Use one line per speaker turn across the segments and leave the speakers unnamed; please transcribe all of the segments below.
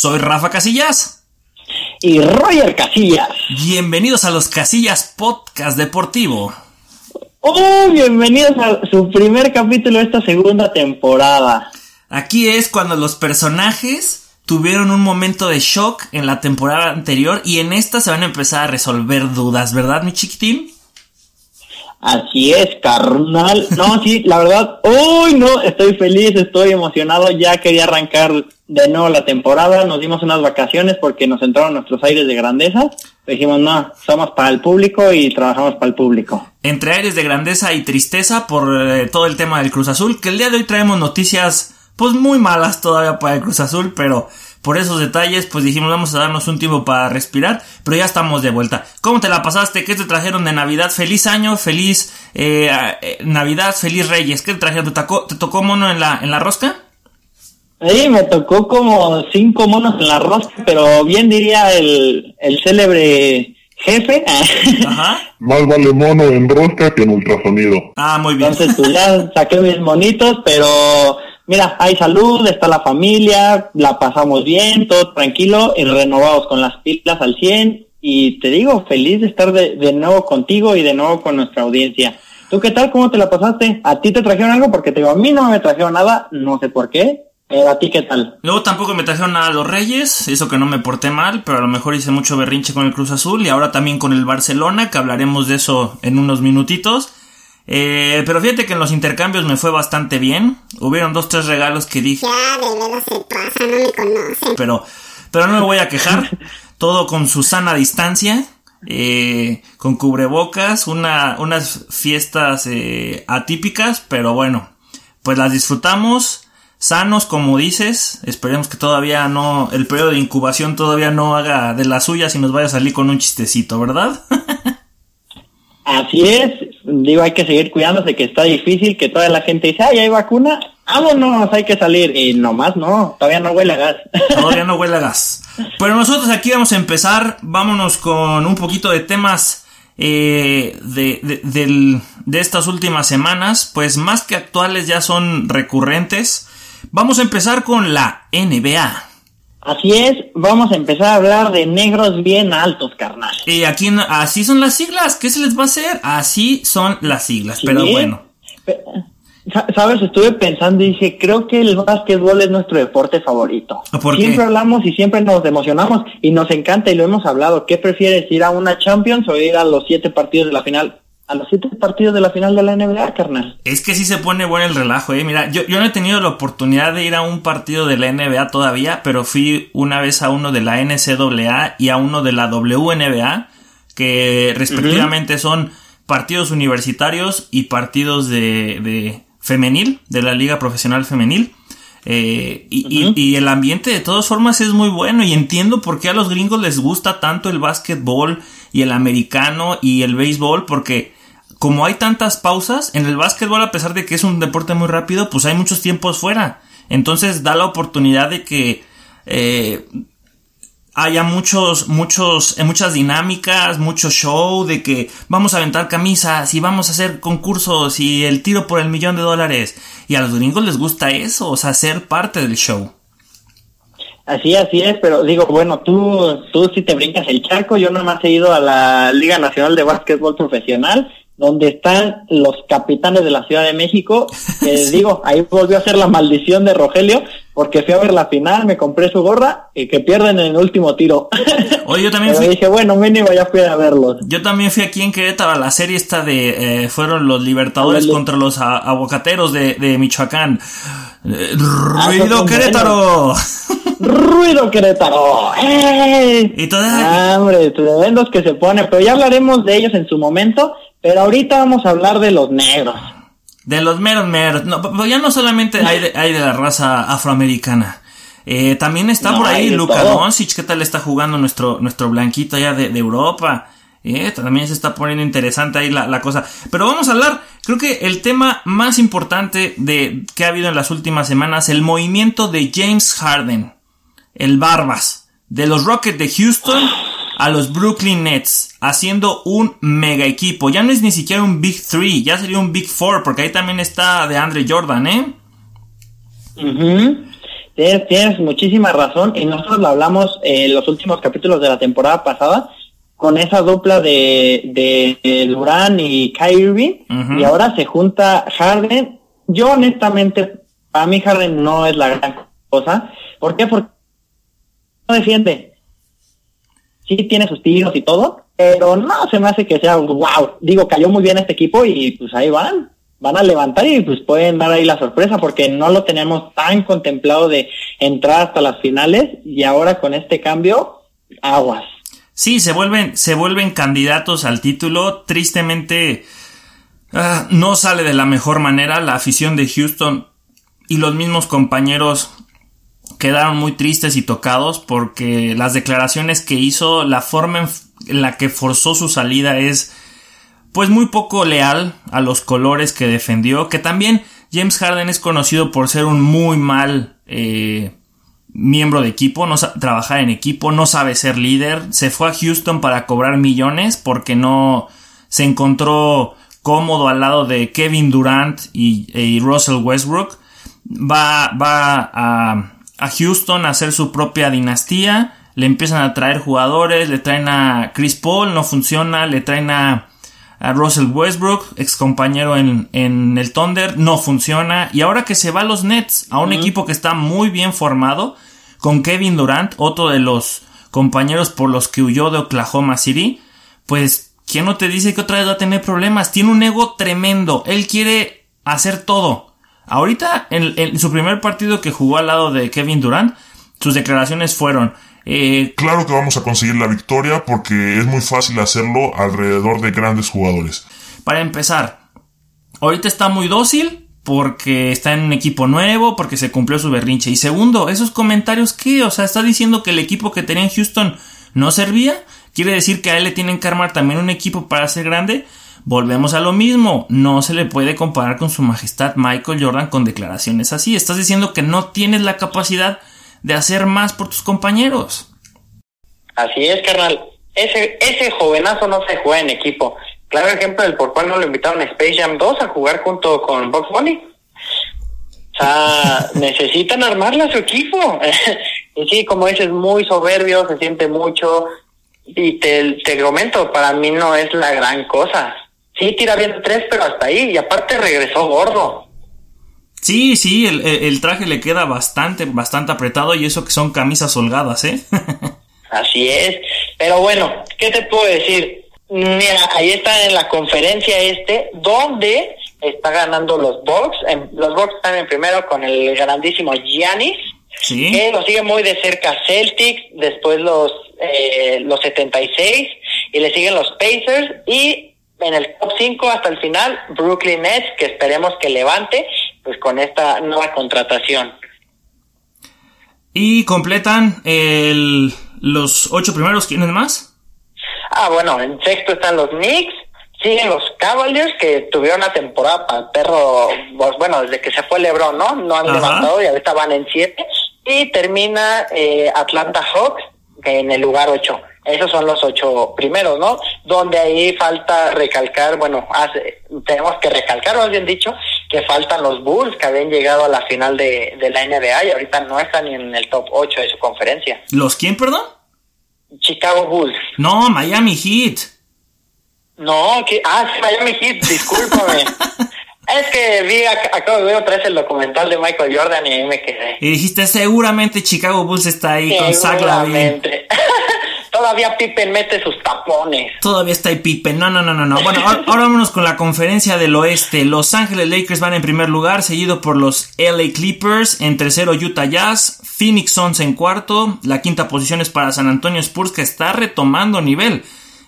Soy Rafa Casillas.
Y Roger Casillas.
Bienvenidos a los Casillas Podcast Deportivo.
Oh, bienvenidos a su primer capítulo de esta segunda temporada.
Aquí es cuando los personajes tuvieron un momento de shock en la temporada anterior y en esta se van a empezar a resolver dudas, ¿verdad, mi chiquitín?
Así es, carnal. No, sí, la verdad, uy, no, estoy feliz, estoy emocionado, ya quería arrancar de nuevo la temporada, nos dimos unas vacaciones porque nos entraron nuestros aires de grandeza. Dijimos, no, somos para el público y trabajamos para el público.
Entre aires de grandeza y tristeza por eh, todo el tema del Cruz Azul, que el día de hoy traemos noticias pues muy malas todavía para el Cruz Azul, pero por esos detalles, pues dijimos vamos a darnos un tiempo para respirar, pero ya estamos de vuelta. ¿Cómo te la pasaste? ¿Qué te trajeron de Navidad? Feliz año, feliz eh, eh, Navidad, feliz Reyes. ¿Qué te trajeron? ¿Te tocó, ¿Te tocó mono en la, en la rosca?
Sí, me tocó como cinco monos en la rosca, pero bien diría el, el célebre jefe.
Ajá. Más vale mono en rosca que en ultrasonido.
Ah, muy bien.
Entonces, pues ya saqué mis monitos, pero mira, hay salud, está la familia, la pasamos bien, todo tranquilo y renovados con las pilas al 100. Y te digo, feliz de estar de, de nuevo contigo y de nuevo con nuestra audiencia. ¿Tú qué tal? ¿Cómo te la pasaste? ¿A ti te trajeron algo? Porque te digo, a mí no me trajeron nada, no sé por qué. Pero a ti qué tal?
Luego tampoco me trajeron nada a los Reyes, eso que no me porté mal, pero a lo mejor hice mucho berrinche con el Cruz Azul y ahora también con el Barcelona, que hablaremos de eso en unos minutitos. Eh, pero fíjate que en los intercambios me fue bastante bien. Hubieron dos, tres regalos que dije.
Ya, de se pasa, no me conocen.
Pero, pero no me voy a quejar. Todo con su sana distancia. Eh, con cubrebocas. Una, unas fiestas eh, atípicas. Pero bueno. Pues las disfrutamos. Sanos, como dices. Esperemos que todavía no. El periodo de incubación todavía no haga de las suyas y nos vaya a salir con un chistecito, ¿verdad?
Así es, digo, hay que seguir cuidándose, que está difícil, que toda la gente dice, ay, hay vacuna, vámonos, hay que salir. Y nomás no, todavía no huele a gas.
Todavía no huele a gas. Pero nosotros aquí vamos a empezar, vámonos con un poquito de temas eh, de, de, del, de estas últimas semanas, pues más que actuales ya son recurrentes. Vamos a empezar con la NBA.
Así es, vamos a empezar a hablar de negros bien altos, carnal.
Y aquí así son las siglas, ¿qué se les va a hacer? Así son las siglas,
Sí.
pero bueno.
Sa- Sabes, estuve pensando y dije, creo que el básquetbol es nuestro deporte favorito.
¿Por qué?
siempre hablamos y siempre nos emocionamos y nos encanta y lo hemos hablado. ¿Qué prefieres, ir a una Champions o ir a los siete partidos de la final? A los siete partidos de la final de la NBA, carnal.
Es que sí se pone bueno el relajo, eh. Mira, yo, yo no he tenido la oportunidad de ir a un partido de la NBA todavía, pero fui una vez a uno de la NCAA y a uno de la WNBA, que respectivamente son partidos universitarios y partidos de, de femenil, de la Liga Profesional Femenil. Eh, y, y- y el ambiente de todas formas es muy bueno y entiendo por qué a los gringos les gusta tanto el básquetbol y el americano y el béisbol porque como hay tantas pausas en el básquetbol a pesar de que es un deporte muy rápido pues hay muchos tiempos fuera entonces da la oportunidad de que eh, haya muchos, muchos, eh, muchas dinámicas, mucho show de que vamos a aventar camisas y vamos a hacer concursos y el tiro por el millón de dólares. Y a los gringos les gusta eso, o sea, ser parte del show.
Así, así es, pero digo, bueno, tú, tú sí te brincas el charco, yo nomás he ido a la Liga Nacional de Básquetbol Profesional, donde están los capitanes de la Ciudad de México, que digo, ahí volvió a ser la maldición de Rogelio, porque fui a ver la final, me compré su gorra y que pierden en el último tiro.
Oye, yo también
Pero
fui,
dije, bueno, mínimo ya fui a verlos.
yo también fui aquí en Querétaro a la serie esta de, eh, fueron los libertadores contra los a- aguacateros de, de Michoacán. Eh,
Ah,
¡Ruido
son
Querétaro!
¡Ruido Querétaro! ¡Eh!
y toda,
Ah, hombre, tremendos que se ponen, pero ya hablaremos de ellos en su momento, pero ahorita vamos a hablar de los negros.
De los meros meros. No, pero ya no solamente hay de, hay de la raza afroamericana. Eh, también está
No,
por ahí Luka. Doncic. ¿Qué tal está jugando nuestro, nuestro blanquito allá de, de Europa? Eh, también se está poniendo interesante ahí la, la cosa. Pero vamos a hablar, creo que el tema más importante de que ha habido en las últimas semanas, el movimiento de James Harden, el Barbas, de los Rockets de Houston a los Brooklyn Nets, haciendo un mega equipo. Ya no es ni siquiera un Big 3, ya sería un Big 4, porque ahí también está de Andre Jordan, ¿eh?
Tienes muchísima razón y nosotros lo hablamos en los últimos capítulos de la temporada pasada con esa dupla de, de, Durán y Kyrie y ahora se junta Harden. Yo honestamente, para mí Harden no es la gran cosa. ¿Por qué? Porque no defiende. Sí tiene sus tiros y todo, pero no se me hace que sea wow. Digo, cayó muy bien este equipo y pues ahí van. Van a levantar y pues pueden dar ahí la sorpresa porque no lo tenemos tan contemplado de entrar hasta las finales y ahora con este cambio, aguas.
Sí, se vuelven, se vuelven candidatos al título. Tristemente, ah, no sale de la mejor manera. La afición de Houston y los mismos compañeros quedaron muy tristes y tocados porque las declaraciones que hizo, la forma en la que forzó su salida es pues muy poco leal a los colores que defendió, que también James Harden es conocido por ser un muy mal eh, miembro de equipo, no trabajar en equipo, no sabe ser líder. Se fue a Houston para cobrar millones porque no se encontró cómodo al lado de Kevin Durant y, Russell Westbrook. Va, va a, a, Houston a hacer su propia dinastía. Le empiezan a traer jugadores, le traen a Chris Paul, no funciona, le traen a, a Russell Westbrook, ex compañero en, en, el Thunder, no funciona. Y ahora que se va a los Nets, a un equipo que está muy bien formado, con Kevin Durant, otro de los compañeros por los que huyó de Oklahoma City, pues, ¿quién no te dice que otra vez va a tener problemas? Tiene un ego tremendo, él quiere hacer todo. Ahorita, en, en su primer partido que jugó al lado de Kevin Durant, sus declaraciones fueron,
eh, claro que vamos a conseguir la victoria porque es muy fácil hacerlo alrededor de grandes jugadores.
Para empezar, ahorita está muy dócil porque está en un equipo nuevo, porque se cumplió su berrinche. Y segundo, esos comentarios que, o sea, está diciendo que el equipo que tenía en Houston no servía. Quiere decir que a él le tienen que armar también un equipo para ser grande. Volvemos a lo mismo, no se le puede comparar con su majestad Michael Jordan con declaraciones así. Estás diciendo que no tienes la capacidad de hacer más por tus compañeros.
Así es, carnal. Ese, ese jovenazo no se juega en equipo. Claro ejemplo del por cual no lo invitaron a Space Jam 2 a jugar junto con Box Bunny. O sea, necesitan armarle a su equipo. y sí, como dices, muy soberbio, se siente mucho. Y te, te comento, para mí no es la gran cosa. Sí, tira bien tres, pero hasta ahí. Y aparte regresó gordo.
Sí, sí, el, traje le queda bastante, bastante apretado y eso que son camisas holgadas, ¿eh?
Así es. Pero bueno, ¿qué te puedo decir? Mira, ahí está en la conferencia este, donde está ganando los Bucks. los Bucks están en primero con el grandísimo Giannis. Sí. Que lo sigue muy de cerca Celtics, después los, eh, los 76, y le siguen los Pacers, y en el top 5 hasta el final, Brooklyn Nets, que esperemos que levante, pues con esta nueva contratación.
Y completan el, los ocho primeros, ¿quiénes más?
Ah, bueno, en sexto están los Knicks, siguen los Cavaliers que tuvieron una temporada para el perro, pues, bueno, desde que se fue LeBron, ¿no? No han levantado y ahorita van en siete. Y termina eh, Atlanta Hawks en el lugar ocho. Esos son los ocho primeros, ¿no? Donde ahí falta recalcar, bueno, hace, tenemos que recalcar, más bien dicho, que faltan los Bulls que habían llegado a la final de, de la NBA y ahorita no están ni en el top 8 de su conferencia.
¿Los quién, perdón?
Chicago Bulls.
No, Miami Heat.
No, que, ah, sí, Miami Heat, discúlpame. es que vi, acabo de ver otra vez el documental de Michael Jordan y ahí me quedé.
Y dijiste, seguramente Chicago Bulls está ahí con Zach Lavine.
Todavía Pippen mete sus tapones.
Todavía está ahí Pippen. No, no, no, no, no. Bueno, ahora, vámonos con la conferencia del oeste. Los Ángeles Lakers van en primer lugar, seguido por los LA Clippers. En tercero, Utah Jazz. Phoenix Suns en cuarto. La quinta posición es para San Antonio Spurs, que está retomando nivel.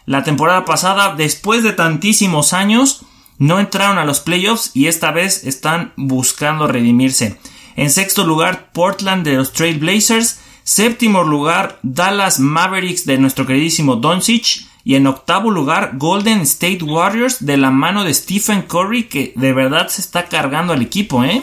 La temporada pasada, después de tantísimos años, no entraron a los playoffs y esta vez están buscando redimirse. En sexto lugar, Portland de los Trail Blazers. Séptimo lugar, Dallas Mavericks de nuestro queridísimo Doncic. Y en octavo lugar, Golden State Warriors de la mano de Stephen Curry, que de verdad se está cargando al equipo, ¿eh?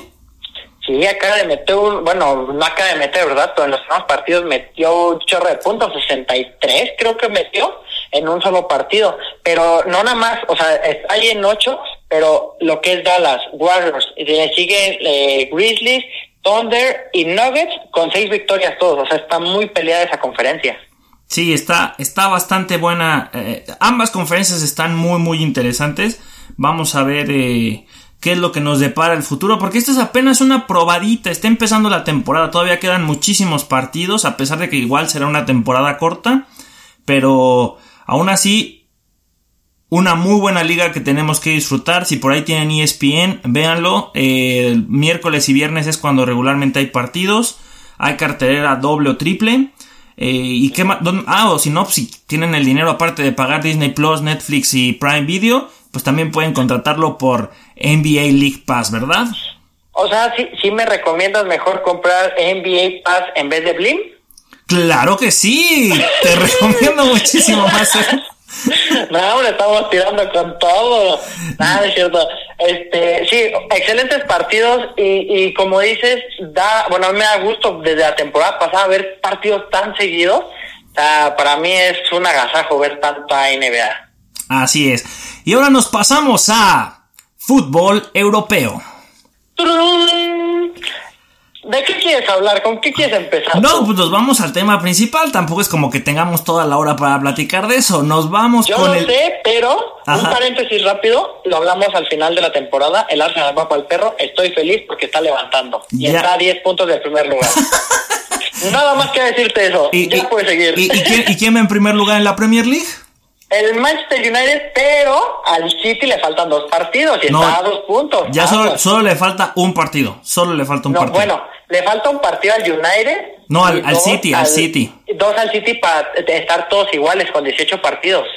Sí, acaba de meter un, bueno, no acaba de meter, ¿verdad? Pero en los últimos partidos metió un chorro de puntos, 63 creo que metió en un solo partido. Pero no nada más, o sea, ahí en ocho, pero lo que es Dallas, Warriors, y le sigue eh, Grizzlies Thunder y Nuggets con seis victorias todos. O sea, está muy peleada esa conferencia.
Sí, está, está bastante buena. Eh, ambas conferencias están muy, muy interesantes. Vamos a ver eh, qué es lo que nos depara el futuro, porque esta es apenas una probadita. Está empezando la temporada, todavía quedan muchísimos partidos, a pesar de que igual será una temporada corta. Pero aún así, una muy buena liga que tenemos que disfrutar. Si por ahí tienen ESPN, véanlo. El miércoles y viernes es cuando regularmente hay partidos. Hay cartelera doble o triple. Eh, y qué más, ah, o si no, si tienen el dinero aparte de pagar Disney Plus, Netflix y Prime Video, pues también pueden contratarlo por NBA League Pass, ¿verdad?
O sea, sí me recomiendas mejor comprar NBA Pass en vez de Blim.
Claro que sí, te recomiendo muchísimo más.
No, le estamos tirando con todo. Nada, es cierto. Este, sí, excelentes partidos y, y como dices, da, bueno, a mí me da gusto desde la temporada pasada ver partidos tan seguidos. O sea, para mí es un agasajo ver tanta NBA.
Así es. Y ahora nos pasamos a fútbol europeo.
¿De qué quieres hablar? ¿Con qué quieres empezar?
No, pues nos vamos al tema principal. Tampoco es como que tengamos toda la hora para platicar de eso. Nos vamos
Yo
con
no
el.
sé, pero
Ajá.
un paréntesis rápido, lo hablamos al final de la temporada, el Arsenal va para el perro, estoy feliz porque está levantando y
Ya.
está a 10 puntos del primer lugar. Nada más que decirte eso,
Y,
ya
y-
puedes seguir.
y- y quién, y quién va en primer lugar en la Premier League?
El Manchester United, pero al City le faltan dos partidos y
No,
está a dos puntos.
Ya solo, solo le falta un partido. Solo le falta un
No,
partido.
bueno, le falta un partido al United.
No, al- al City, al City.
Dos al City para estar todos iguales con 18 partidos.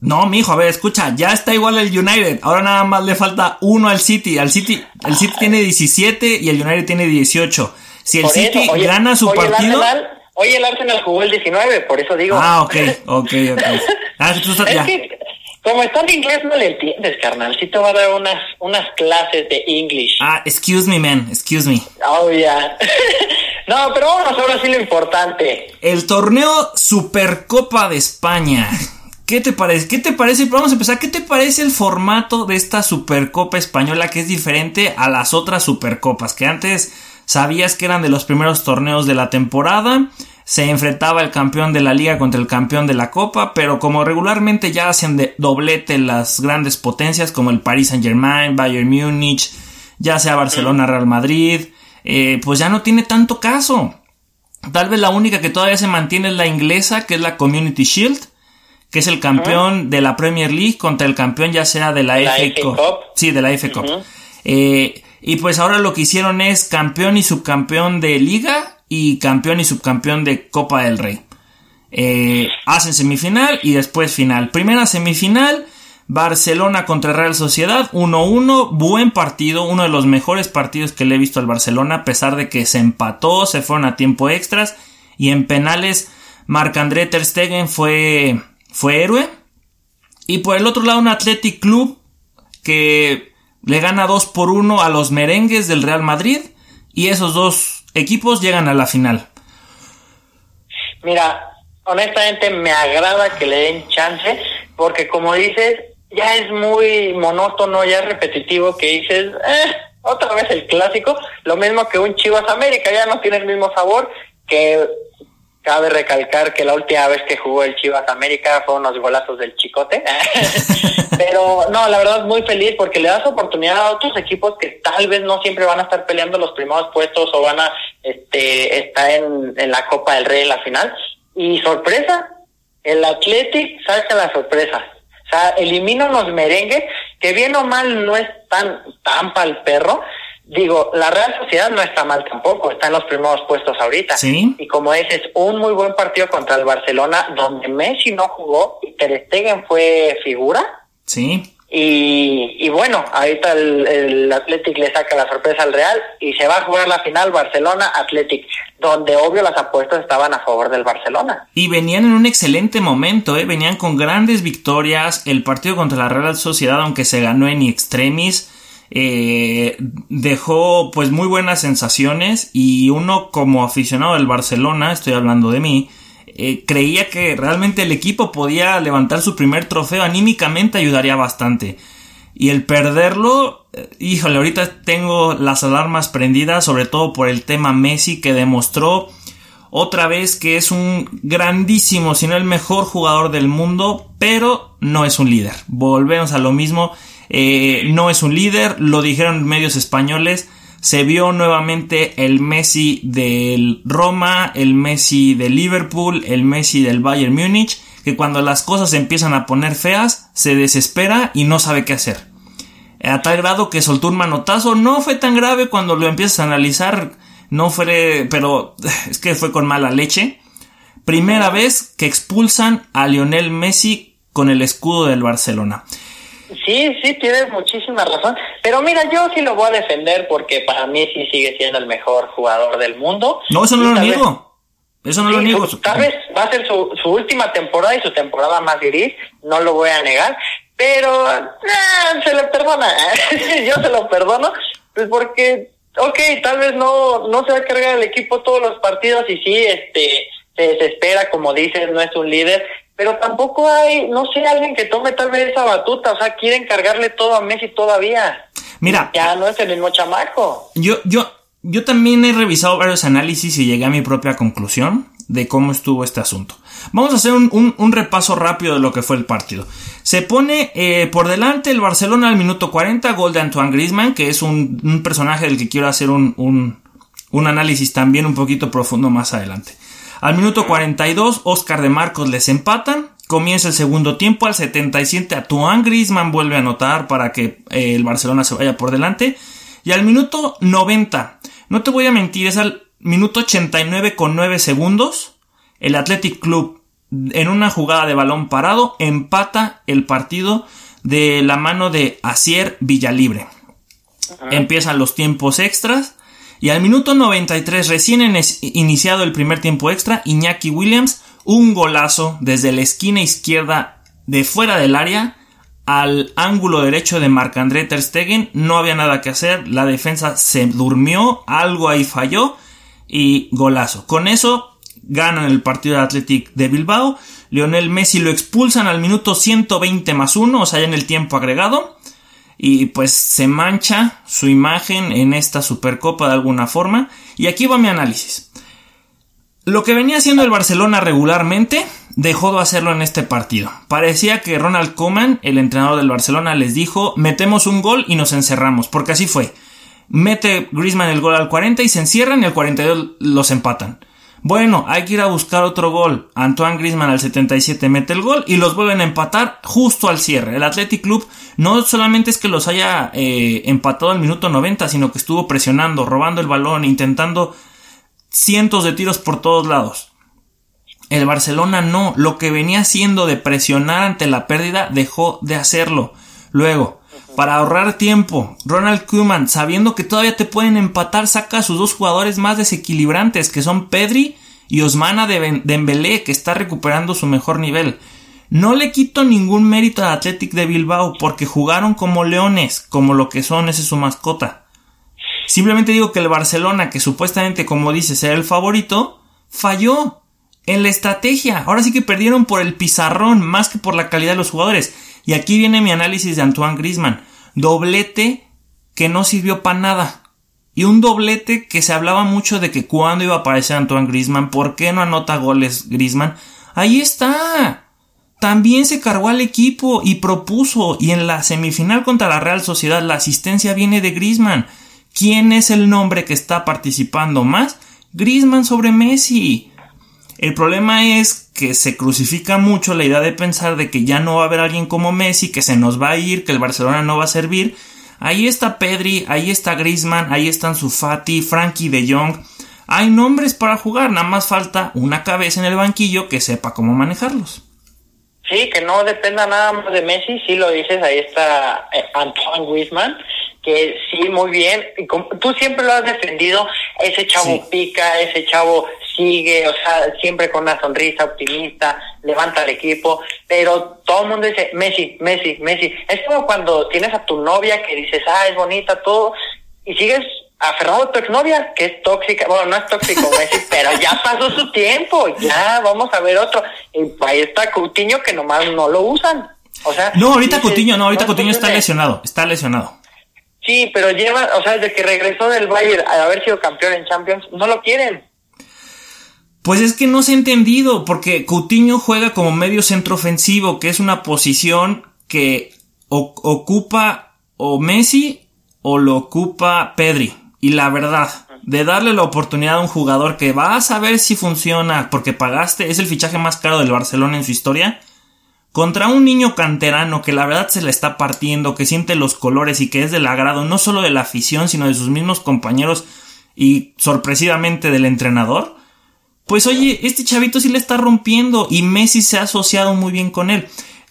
No, mijo, a ver, escucha, ya está igual el United. Ahora nada más le falta uno al City. Al City, el City tiene 17 y el United tiene 18. Si el
Por
City
eso, oye,
gana su
oye, el
partido.
Arsenal- Oye, el Arsenal jugó el 19, por eso digo.
Ah, ok, ok, ok. Ah, tú estás
Es
ya.
que, como está en inglés, no le entiendes, carnal. Sí te va a dar unas, unas clases de English.
Ah, excuse me, man, excuse me.
Oh, ya. no, pero vámonos ahora sí lo importante.
El torneo Supercopa de España. ¿Qué te parece? ¿Qué te parece? Vamos a empezar. ¿Qué te parece el formato de esta Supercopa española que es diferente a las otras Supercopas? Que antes sabías que eran de los primeros torneos de la temporada. Se enfrentaba el campeón de la liga contra el campeón de la copa, pero como regularmente ya hacen de doblete las grandes potencias como el Paris Saint Germain, Bayern Múnich, ya sea Barcelona, Real Madrid, eh, pues ya no tiene tanto caso. Tal vez la única que todavía se mantiene es la inglesa, que es la Community Shield, que es el campeón de la Premier League contra el campeón ya sea de la,
La
FA. Cup. Sí, de la FA Cup. Eh, y pues ahora lo que hicieron es campeón y subcampeón de liga y campeón y subcampeón de Copa del Rey. Eh, hacen semifinal y después final. Primera semifinal, Barcelona contra Real Sociedad, 1-1, buen partido, uno de los mejores partidos que le he visto al Barcelona, a pesar de que se empató, se fueron a tiempo extras y en penales Marc-André Ter Stegen fue, fue héroe. Y por el otro lado un Athletic Club que le gana 2 por 1 a los merengues del Real Madrid y esos dos equipos llegan a la final.
Mira, honestamente me agrada que le den chance, porque como dices, ya es muy monótono, ya es repetitivo que dices, eh, otra vez el clásico, lo mismo que un Chivas América, ya no tiene el mismo sabor, que cabe recalcar que la última vez que jugó el Chivas América fue unos golazos del chicote, pero no, la verdad muy feliz porque le das oportunidad a otros equipos que tal vez no siempre van a estar peleando los primeros puestos o van a este, estar en, la Copa del Rey en la final. Y sorpresa, el Athletic saca la sorpresa. O sea, elimina unos merengues que bien o mal no es tan, tan pa'l perro. Digo, la Real Sociedad no está mal tampoco, está en los primeros puestos ahorita.
Sí.
Y como dices, un muy buen partido contra el Barcelona, donde Messi no jugó y Ter Stegen fue figura.
Sí.
Y, y bueno, ahorita el, el Athletic le saca la sorpresa al Real y se va a jugar la final Barcelona-Athletic, donde obvio las apuestas estaban a favor del Barcelona.
Y venían en un excelente momento, ¿eh? venían con grandes victorias. El partido contra la Real Sociedad, aunque se ganó en extremis, eh, dejó pues muy buenas sensaciones. Y uno como aficionado del Barcelona, estoy hablando de mí, eh, creía que realmente el equipo podía levantar su primer trofeo. Anímicamente ayudaría bastante. Y el perderlo eh, híjole, ahorita tengo las alarmas prendidas, sobre todo por el tema Messi que demostró otra vez que es un grandísimo, si no el mejor jugador del mundo, pero no es un líder. Volvemos a lo mismo, eh, no es un líder, lo dijeron medios españoles, se vio nuevamente el Messi del Roma, el Messi del Liverpool, el Messi del Bayern Múnich, que cuando las cosas empiezan a poner feas, se desespera y no sabe qué hacer. A tal grado que soltó un manotazo, no fue tan grave cuando lo empiezas a analizar, no fue, pero es que fue con mala leche. Primera vez que expulsan a Lionel Messi con el escudo del Barcelona.
Sí, sí, tienes muchísima razón. Pero mira, yo sí lo voy a defender porque para mí sí sigue siendo el mejor jugador del mundo.
No, eso no lo niego. Eso no lo niego.
Tal vez va a ser su, su última temporada y su temporada más gris, no lo voy a negar. Pero eh, se le perdona. yo se lo perdono. Pues porque, ok, tal vez no, no se va a cargar el equipo todos los partidos y sí, este, se desespera, como dices, no es un líder pero tampoco hay, no sé, alguien que tome tal vez esa batuta, o sea, quieren cargarle todo a Messi todavía.
Mira,
ya no es el mismo chamaco.
Yo, yo, yo también he revisado varios análisis y llegué a mi propia conclusión de cómo estuvo este asunto. Vamos a hacer un, un, repaso rápido de lo que fue el partido. Se pone eh, por delante el Barcelona al minuto 40, gol de Antoine Griezmann, que es un, un personaje del que quiero hacer un, un análisis también un poquito profundo más adelante. Al minuto 42, Oscar de Marcos les empatan. Comienza el segundo tiempo. Al 77, Atuán Griezmann vuelve a anotar para que eh, el Barcelona se vaya por delante. Y al minuto 90, no te voy a mentir, es al minuto 89 con 9 segundos. El Athletic Club, en una jugada de balón parado, empata el partido de la mano de Asier Villalibre. Empiezan los tiempos extras. Y al minuto 93, recién iniciado el primer tiempo extra, Iñaki Williams, un golazo desde la esquina izquierda de fuera del área al ángulo derecho de Marc-André Ter Stegen. No había nada que hacer, la defensa se durmió, algo ahí falló y golazo. Con eso ganan el partido de Athletic de Bilbao. Lionel Messi lo expulsan al minuto 120 más 1, o sea, ya en el tiempo agregado y pues se mancha su imagen en esta Supercopa de alguna forma. Y aquí va mi análisis. Lo que venía haciendo el Barcelona regularmente dejó de hacerlo en este partido. Parecía que Ronald Koeman, el entrenador del Barcelona, les dijo, metemos un gol y nos encerramos, porque así fue. Mete Griezmann el gol al 40 y se encierran y al 42 los empatan. Bueno, hay que ir a buscar otro gol. Antoine Griezmann al 77 mete el gol y los vuelven a empatar justo al cierre. El Athletic Club no solamente es que los haya eh, empatado al minuto 90, sino que estuvo presionando, robando el balón, intentando cientos de tiros por todos lados. El Barcelona no, lo que venía haciendo de presionar ante la pérdida dejó de hacerlo. Luego, para ahorrar tiempo, Ronald Koeman, sabiendo que todavía te pueden empatar, saca a sus dos jugadores más desequilibrantes, que son Pedri y Osmana de Dembélé, que está recuperando su mejor nivel. No le quito ningún mérito al Athletic de Bilbao porque jugaron como leones, como lo que son, ese es su mascota. Simplemente digo que el Barcelona, que supuestamente, como dices, era el favorito, falló en la estrategia. Ahora sí que perdieron por el pizarrón más que por la calidad de los jugadores. Y aquí viene mi análisis de Antoine Grisman. Doblete que no sirvió para nada. Y un doblete que se hablaba mucho de que cuando iba a aparecer Antoine Grisman, ¿por qué no anota goles Grisman? Ahí está. También se cargó al equipo y propuso. Y en la semifinal contra la Real Sociedad la asistencia viene de Grisman. ¿Quién es el nombre que está participando más? Grisman sobre Messi. El problema es que se crucifica mucho la idea de pensar de que ya no va a haber alguien como Messi, que se nos va a ir, que el Barcelona no va a servir. Ahí está Pedri, ahí está Griezmann, ahí están Sufati, Frankie de Jong. Hay nombres para jugar, nada más falta una cabeza en el banquillo que sepa cómo manejarlos.
Sí, que no dependa nada más de Messi, sí lo dices, ahí está eh, Antoine Griezmann que sí, muy bien. Tú siempre lo has defendido, ese chavo pica, ese chavo sigue, o sea, siempre con una sonrisa optimista, levanta al equipo, pero todo el mundo dice, Messi, Messi, Messi. Es como cuando tienes a tu novia que dices, ah, es bonita, todo, y sigues aferrado a tu exnovia, que es tóxica, bueno, no es tóxico Messi, pero ya pasó su tiempo, ya vamos a ver otro. Y ahí está Coutinho que nomás no lo usan. O sea,
no, ahorita Coutinho, no, ahorita Coutinho está lesionado, está lesionado.
Sí, pero lleva, o sea, desde que regresó del Bayern a haber sido campeón en Champions, no lo quieren.
Pues es que no se ha entendido, porque Coutinho juega como medio centro ofensivo, que es una posición que ocupa o Messi o lo ocupa Pedri. Y la verdad, de darle la oportunidad a un jugador que va a saber si funciona, porque pagaste, es el fichaje más caro del Barcelona en su historia, contra un niño canterano que la verdad se le está partiendo, que siente los colores y que es del agrado no solo de la afición, sino de sus mismos compañeros y sorpresivamente del entrenador. Pues oye, este chavito sí le está rompiendo y Messi se ha asociado muy bien con él.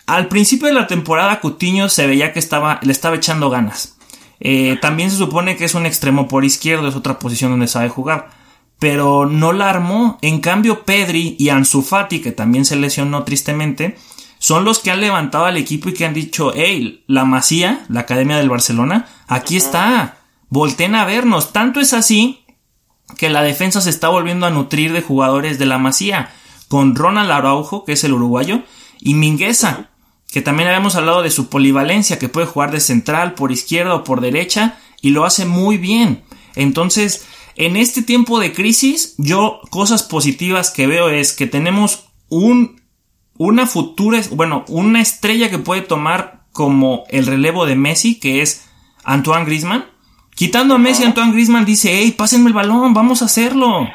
Al principio de la temporada Coutinho se veía que estaba, le estaba echando ganas. Eh, también se supone que es un extremo por izquierdo, es otra posición donde sabe jugar. Pero no la armó. En cambio, Pedri y Ansu Fati, que también se lesionó tristemente, son los que han levantado al equipo y que han dicho, hey, la Masía, la Academia del Barcelona, aquí está. Volten a vernos. Tanto es así que la defensa se está volviendo a nutrir de jugadores de la Masía, con Ronald Araujo, que es el uruguayo, y Mingueza, que también habíamos hablado de su polivalencia, que puede jugar de central, por izquierda o por derecha, y lo hace muy bien. Entonces, en este tiempo de crisis, yo cosas positivas que veo es que tenemos un, una futura, bueno, una estrella que puede tomar como el relevo de Messi, que es Antoine Griezmann. Quitando a Messi, Antoine Griezmann dice, hey, pásenme el balón, vamos a hacerlo.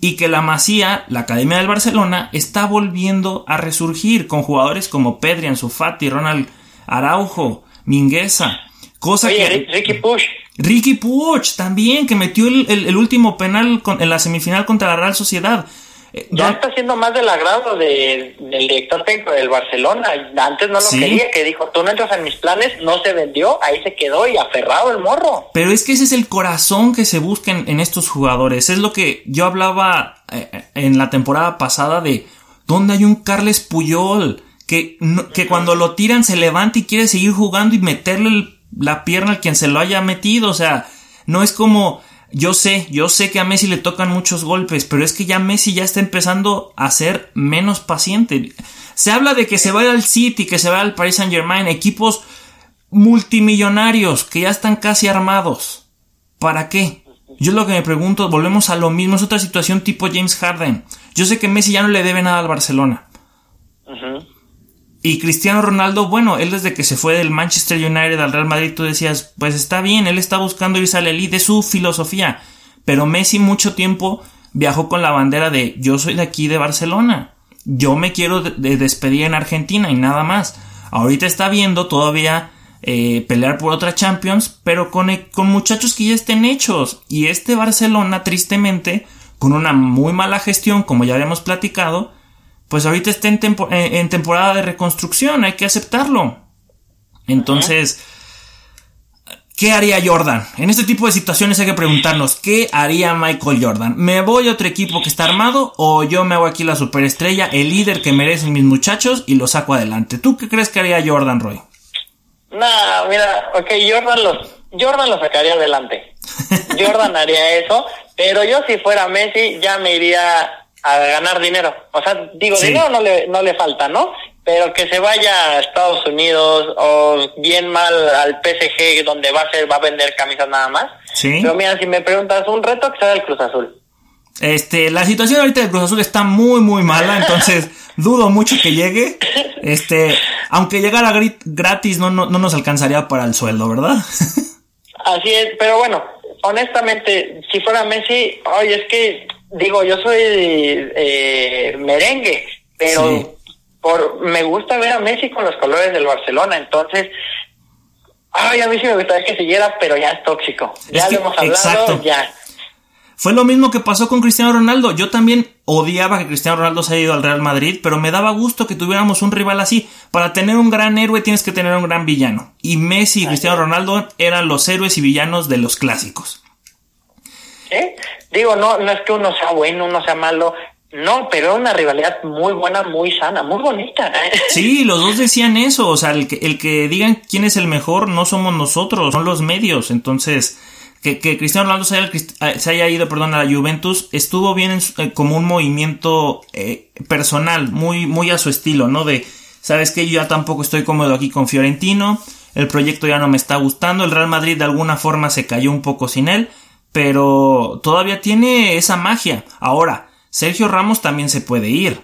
Y que la Masía, la Academia del Barcelona, está volviendo a resurgir con jugadores como Pedri, Ansu Fati, Ronald Araujo, Mingueza. Cosa
Oye,
que...
Rick- Ricky Push,
Ricky Puig también, que metió el, el- el último penal con- en la semifinal contra la Real Sociedad. Eh,
ya
Don-
está siendo más del agrado de- del director técnico del Barcelona. Antes no lo
Sí.
quería, que dijo, tú no entras en mis planes, no se vendió, ahí se quedó y aferrado el morro.
Pero es que ese es el corazón que se busca en, en estos jugadores. Es lo que yo hablaba eh, en la temporada pasada de dónde hay un Carles Puyol que, no- que cuando lo tiran se levanta y quiere seguir jugando y meterle el- la pierna al quien se lo haya metido. O sea, no es como yo sé, yo sé que a Messi le tocan muchos golpes, pero es que ya Messi ya está empezando a ser menos paciente. Se habla de que se va al City, que se va al Paris Saint Germain, equipos multimillonarios que ya están casi armados. ¿Para qué? Yo lo que me pregunto, volvemos a lo mismo, es otra situación tipo James Harden. Yo sé que Messi ya no le debe nada al Barcelona.
Ujú.
Y Cristiano Ronaldo, bueno, él desde que se fue del Manchester United al Real Madrid, tú decías, pues está bien, él está buscando irse al elite de su filosofía. Pero Messi mucho tiempo viajó con la bandera de yo soy de aquí de Barcelona. Yo me quiero de- de despedir en Argentina y nada más. Ahorita está viendo todavía eh, pelear por otra Champions, pero con, e- con muchachos que ya estén hechos. Y este Barcelona, tristemente, con una muy mala gestión, como ya habíamos platicado, pues ahorita está en, tempo- en- en temporada de reconstrucción, hay que aceptarlo. Entonces, ¿qué haría Jordan? En este tipo de situaciones hay que preguntarnos, ¿qué haría Michael Jordan? ¿Me voy a otro equipo que está armado o yo me hago aquí la superestrella, el líder que merecen mis muchachos y lo saco adelante? ¿Tú qué crees que haría Jordan, Roy?
Nah, mira, ok, Jordan los, Jordan lo sacaría adelante. Jordan haría eso, pero yo si fuera Messi ya me iría a ganar dinero. O sea, digo,
Sí.
dinero no le, no le falta, ¿no? Pero que se vaya a Estados Unidos o bien mal al PSG donde va a ser, va a vender camisas nada más.
Sí.
Pero mira, si me preguntas un reto, que sea el Cruz Azul.
Este, la situación ahorita del Cruz Azul está muy, muy mala, entonces dudo mucho que llegue. Este, aunque llegara gratis, no, no, no nos alcanzaría para el sueldo, ¿verdad?
Así es, pero bueno, honestamente, si fuera Messi, oye, es que, digo, yo soy eh, merengue, pero
Sí.
por me gusta ver a Messi con los colores del Barcelona, entonces, ay, a mí sí me gustaría que siguiera, pero ya es tóxico. Ya
Es que-
lo hemos hablado,
exacto.
ya.
Fue lo mismo que pasó con Cristiano Ronaldo. Yo también odiaba que Cristiano Ronaldo se haya ido al Real Madrid, pero me daba gusto que tuviéramos un rival así. Para tener un gran héroe tienes que tener un gran villano. Y Messi y Cristiano Ronaldo eran los héroes y villanos de los clásicos.
¿eh? Digo, no, no es que uno sea bueno, uno sea malo, no, pero una rivalidad muy buena, muy sana, muy bonita. ¿eh?
Sí, los dos decían eso. O sea, el que, el que digan quién es el mejor no somos nosotros, son los medios. Entonces, que, que Cristiano Ronaldo se haya, eh, se haya ido perdón, a la Juventus estuvo bien en eh, como un movimiento personal, muy, muy a su estilo, ¿no? De, ¿sabes que Yo ya tampoco estoy cómodo aquí con Fiorentino. el proyecto ya no me está gustando, el Real Madrid de alguna forma se cayó un poco sin él, pero todavía tiene esa magia. Ahora, Sergio Ramos también se puede ir.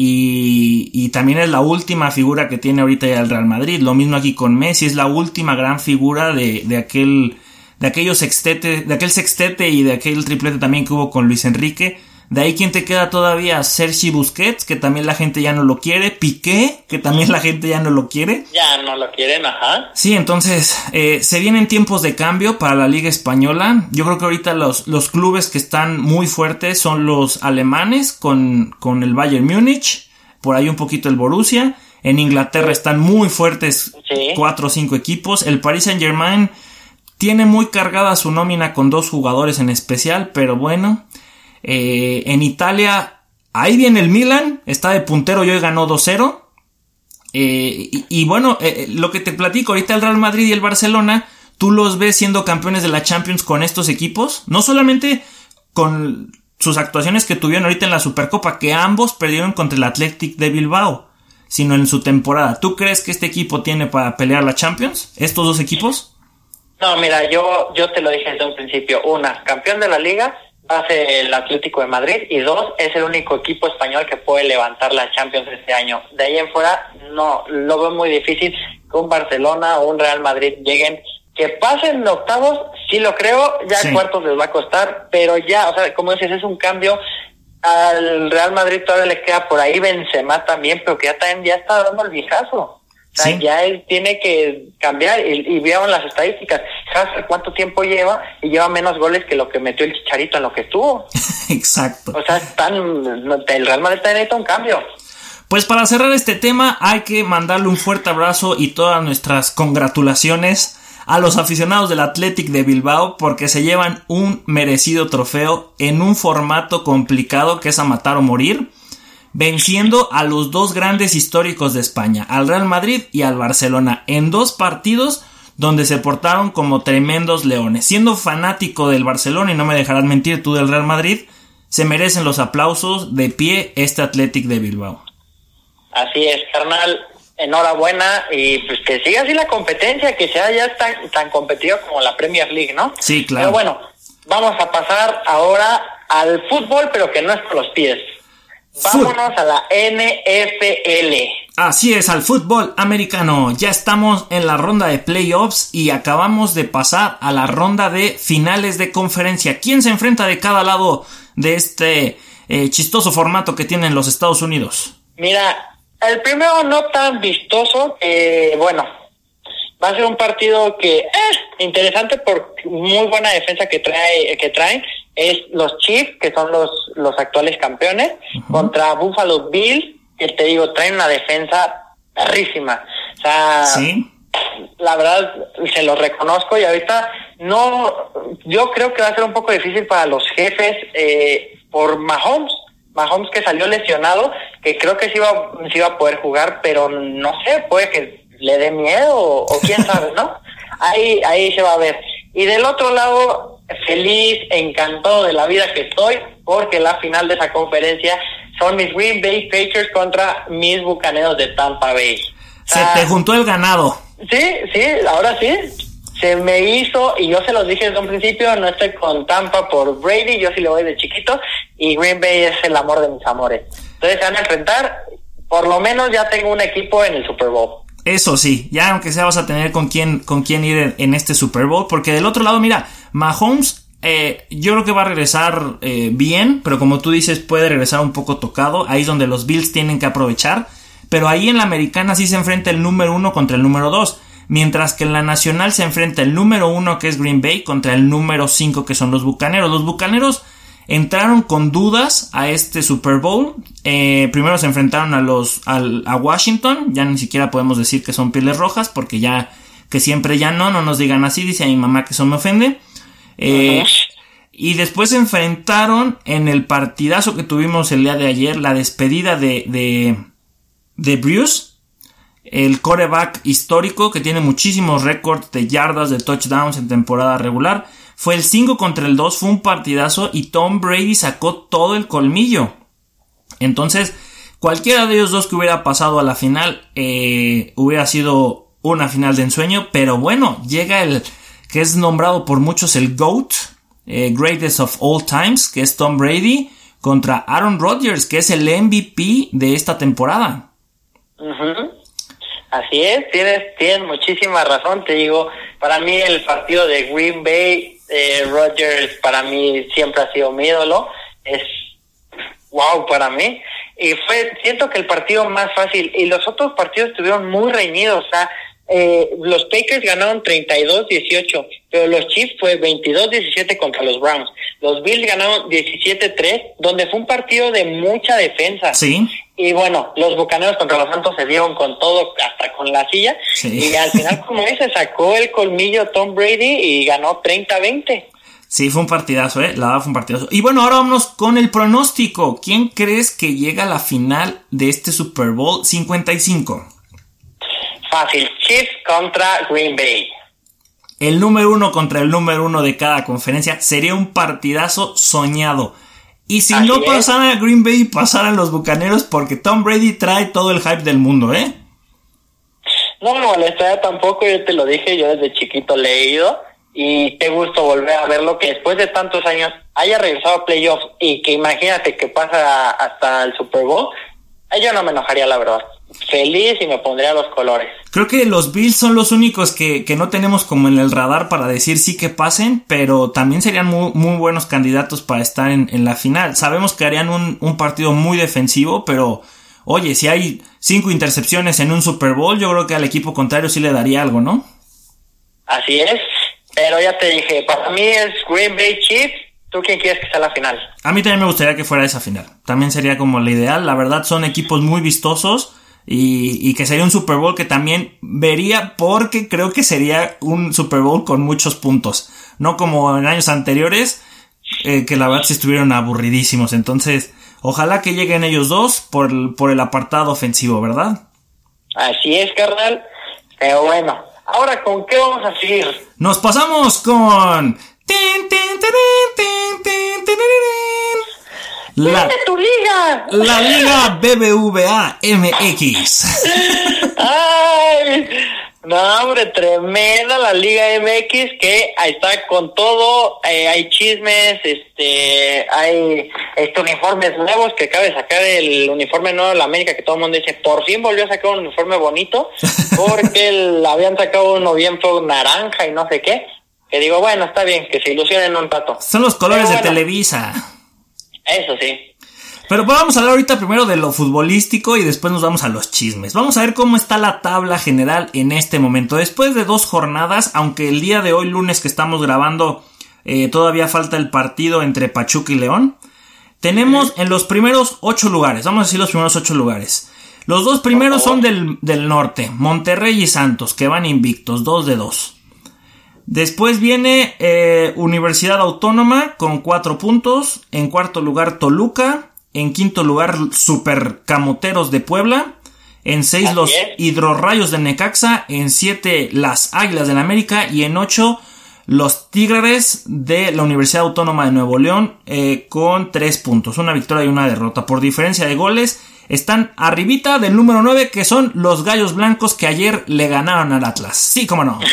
Y, también es la última figura que tiene ahorita ya el Real Madrid. Lo mismo aquí con Messi, es la última gran figura de, de aquel, de aquellos sextete, de aquel sextete y de aquel triplete también que hubo con Luis Enrique. De ahí quien te queda todavía Sergi Busquets, que también la gente ya no lo quiere. Piqué, que también la gente ya no lo quiere.
Ya no lo quieren, ajá.
Sí, entonces eh, se vienen tiempos de cambio para la Liga Española. Yo creo que ahorita los, los clubes que están muy fuertes son los alemanes con, con el Bayern Múnich. Por ahí un poquito el Borussia. En Inglaterra están muy fuertes
Sí.
cuatro o cinco equipos. El Paris Saint Germain tiene muy cargada su nómina con dos jugadores en especial, pero bueno. Eh, en Italia, ahí viene el Milan, está de puntero y hoy ganó 2-0. Eh, y, y bueno, eh, lo que te platico, ahorita el Real Madrid y el Barcelona, tú los ves siendo campeones de la Champions con estos equipos, no solamente con sus actuaciones que tuvieron ahorita en la Supercopa, que ambos perdieron contra el Athletic de Bilbao, sino en su temporada. ¿Tú crees que este equipo tiene para pelear la Champions? ¿Estos dos equipos?
No, mira, yo, yo te lo dije desde un principio. Una, campeón de la liga ser el Atlético de Madrid y dos, es el único equipo español que puede levantar la Champions este año. De ahí en fuera, no, lo veo muy difícil que un Barcelona o un Real Madrid lleguen. Que pasen octavos, sí lo creo, ya
Sí.
cuartos les va a costar, pero ya, o sea, como dices, es un cambio. Al Real Madrid todavía le queda por ahí Benzema también, pero que ya también ya está dando el viejazo. O sea,
Sí.
ya él tiene que cambiar y, y vieron las estadísticas. Hazard cuánto tiempo lleva y lleva menos goles que lo que metió el Chicharito en lo que estuvo.
Exacto.
O sea, están, el Real Madrid también necesita un cambio.
Pues para cerrar este tema hay que mandarle un fuerte abrazo y todas nuestras congratulaciones a los aficionados del Athletic de Bilbao porque se llevan un merecido trofeo en un formato complicado que es a matar o morir, venciendo a los dos grandes históricos de España, al Real Madrid y al Barcelona, en dos partidos donde se portaron como tremendos leones. Siendo fanático del Barcelona, y no me dejarás mentir tú del Real Madrid, se merecen los aplausos de pie este Athletic de Bilbao.
Así es, carnal. Enhorabuena y pues que siga así la competencia, que sea ya tan, tan competitiva como la Premier League, ¿no?
Sí, claro.
Pero bueno, vamos a pasar ahora al fútbol, pero que no es por los pies. Vámonos a la NFL.
Así es, al fútbol americano. Ya estamos en la ronda de playoffs y acabamos de pasar a la ronda de finales de conferencia. ¿Quién se enfrenta de cada lado de este eh, chistoso formato que tienen los Estados Unidos?
Mira, el primero no tan vistoso, que bueno, va a ser un partido que eh, interesante por muy buena defensa que trae que traen. Es los Chiefs que son los los actuales campeones contra Buffalo Bills que te digo traen una defensa perrísima. O sea
Sí.
la verdad se lo reconozco y ahorita no yo creo que va a ser un poco difícil para los jefes eh, por Mahomes. Mahomes que salió lesionado que creo que sí iba, sí iba a poder jugar pero no sé puede que le dé miedo o, o quién sabe no ahí ahí se va a ver y del otro lado feliz encantado de la vida que estoy porque la final de esa conferencia son mis Green Bay Patriots contra mis Bucaneros de Tampa Bay O
Se te juntó el ganado.
Sí, sí, ahora sí. Se me hizo, y yo se los dije desde un principio, no estoy con Tampa por Brady, yo sí le voy de chiquito, y Green Bay es el amor de mis amores. Entonces se van a enfrentar, por lo menos ya tengo un equipo en el Super Bowl.
Eso sí, ya aunque sea vas a tener con quién, con quién ir en, este Super Bowl, porque del otro lado, mira, Mahomes, eh, yo creo que va a regresar eh, bien, pero como tú dices, puede regresar un poco tocado, ahí es donde los Bills tienen que aprovechar, pero ahí en la americana sí se enfrenta el número uno contra el número dos, mientras que en la nacional se enfrenta el número uno que es Green Bay contra el número cinco que son los Bucaneros. Los Bucaneros entraron con dudas a este Super Bowl. Eh, primero se enfrentaron a los al- a Washington. Ya ni siquiera podemos decir que son pieles rojas porque ya que siempre ya no, no nos digan así. Dice a mi mamá que eso me ofende. Eh, y después se enfrentaron en el partidazo que tuvimos el día de ayer, la despedida de, de, de Bruce, el coreback histórico que tiene muchísimos récords de yardas, de touchdowns en temporada regular. Fue el 5 contra el 2, fue un partidazo y Tom Brady sacó todo el colmillo. Entonces, cualquiera de ellos dos que hubiera pasado a la final eh, hubiera sido una final de ensueño, pero bueno, llega el que es nombrado por muchos el GOAT, eh, Greatest of All Times, que es Tom Brady, contra Aaron Rodgers, que es el MVP de esta temporada.
Así es, tienes, tienes muchísima razón, te digo, para mí el partido de Green Bay, eh, Rodgers para mí siempre ha sido mi ídolo, es wow para mí, y fue, siento que el partido más fácil, y los otros partidos estuvieron muy reñidos, o sea, eh, los Packers ganaron 32-18, pero los Chiefs fue 22-17 contra los Browns. Los Bills ganaron 17-3, donde fue un partido de mucha defensa.
Sí.
Y bueno, los Bucaneros contra los Santos se dieron con todo, hasta con la silla.
Sí.
Y al final, como dice, sacó el colmillo Tom Brady y ganó 30-20.
Sí, fue un partidazo, ¿eh? La verdad fue un partidazo. Y bueno, ahora vámonos con el pronóstico. ¿Quién crees que llega a la final de este Super Bowl 55?
Fácil, Chiefs contra Green Bay.
El número uno contra el número uno de cada conferencia sería un partidazo soñado. Y si
Así
no
es.
pasaran Green Bay, pasaran los Bucaneros porque Tom Brady trae todo el hype del mundo, ¿eh?
No me molestaría tampoco, yo te lo dije, yo desde chiquito le he ido y te gusto volver a verlo que después de tantos años haya regresado a playoffs y que imagínate que pasa hasta el Super Bowl, yo no me enojaría la verdad. Feliz y me pondría los colores.
Creo que los Bills son los únicos que, que no tenemos como en el radar para decir sí que pasen, pero también serían muy, muy buenos candidatos para estar en, en la final. Sabemos que harían un, un partido muy defensivo, pero oye, si hay cinco intercepciones en un Super Bowl, yo creo que al equipo contrario sí le daría algo, ¿no?
Así es, pero ya te dije, para mí es Green Bay Chiefs, ¿tú quién quieres que sea la final?
A mí también me gustaría que fuera esa final. También sería como la ideal. La verdad son equipos muy vistosos y, y que sería un Super Bowl que también vería porque creo que sería un Super Bowl con muchos puntos. No como en años anteriores eh, que la verdad se estuvieron aburridísimos. Entonces, ojalá que lleguen ellos dos por, el- por el apartado ofensivo, ¿verdad?
Así es, carnal, pero bueno, ahora con qué vamos a seguir?
Nos pasamos con... La,
¡De tu liga!
la Liga BBVA MX.
¡Ay! No, hombre, tremenda la Liga MX que ahí está con todo, eh, hay chismes, este, hay este uniformes nuevos que acaba de sacar el uniforme nuevo de la América que todo el mundo dice, por fin volvió a sacar un uniforme bonito, porque el- habían sacado uno bien naranja y no sé qué, que digo, bueno, está bien, que se ilusionen un rato.
Son los colores
Pero
de
bueno,
Televisa.
Eso sí.
Pero vamos a hablar ahorita primero de lo futbolístico y después nos vamos a los chismes. Vamos a ver cómo está la tabla general en este momento. Después de dos jornadas, aunque el día de hoy, lunes que estamos grabando, eh, todavía falta el partido entre Pachuca y León. Tenemos en los primeros ocho lugares, vamos a decir los primeros ocho lugares. Los dos primeros son del, del norte, Monterrey y Santos, que van invictos, dos de dos. Después viene eh, Universidad Autónoma con cuatro puntos. En cuarto lugar Toluca. En quinto lugar Super Camoteros de Puebla. En seis
Así
los
es.
Hidrorrayos de Necaxa. En siete las Águilas del América. Y en ocho los Tigres de la Universidad Autónoma de Nuevo León eh, con tres puntos. Una victoria y una derrota. Por diferencia de goles están arribita del número 9 que son los Gallos Blancos que ayer le ganaron al Atlas. Sí, cómo no.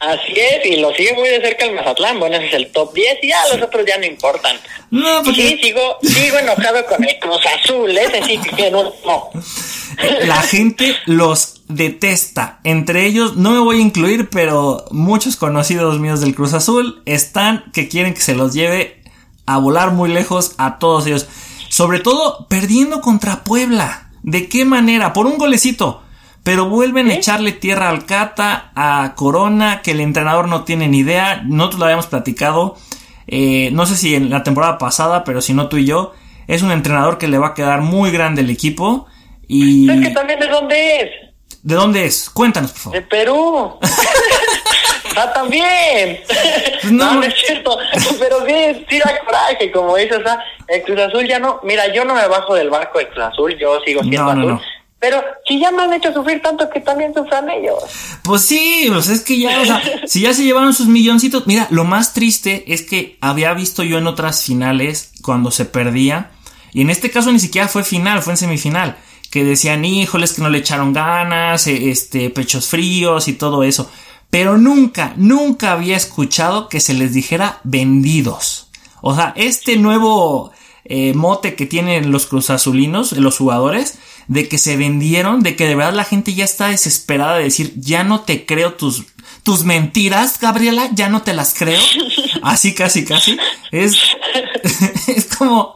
Así es, y lo sigue muy de cerca el Mazatlán. Bueno, ese es el top 10 y ya los otros ya no importan.
No, porque
sí, sigo, sigo enojado con el Cruz Azul, ese sí que no, no.
la gente los detesta. Entre ellos, no me voy a incluir, pero muchos conocidos míos del Cruz Azul están que quieren que se los lleve a volar muy lejos a todos ellos. Sobre todo perdiendo contra Puebla. ¿De qué manera? Por un golecito. Pero vuelven a echarle tierra al Cata, a Corona, que el entrenador no tiene ni idea. Nosotros lo habíamos platicado. eh, no sé si en la temporada pasada, pero si no tú y yo. Es un entrenador que le va a quedar muy grande el equipo. Y...
Es que también de dónde es,
¿De dónde es? Cuéntanos, por
de
favor.
Perú. Ah, también.
No.
No, no es cierto. Pero sí, sí da coraje, como dices, o sea, el Cruz Azul ya no. Mira, yo no me bajo del barco del Cruz Azul, yo sigo siendo
No, no,
azul. Pero si ya me han hecho sufrir tanto que también sufran ellos.
Pues sí, pues es que ya, o sea, si ya se llevaron sus milloncitos. Mira, lo más triste es que había visto yo en otras finales cuando se perdía. Y en este caso ni siquiera fue final, fue en semifinal. que decían, híjoles, que no le echaron ganas, e, este, pechos fríos y todo eso. Pero nunca, nunca había escuchado que se les dijera vendidos. O sea, este nuevo eh, mote que tienen los cruzazulinos, los jugadores, de que se vendieron, de que de verdad la gente ya está desesperada de decir, ya no te creo tus, tus mentiras, Gabriela, ya no te las creo. Así casi, casi. Es, es como,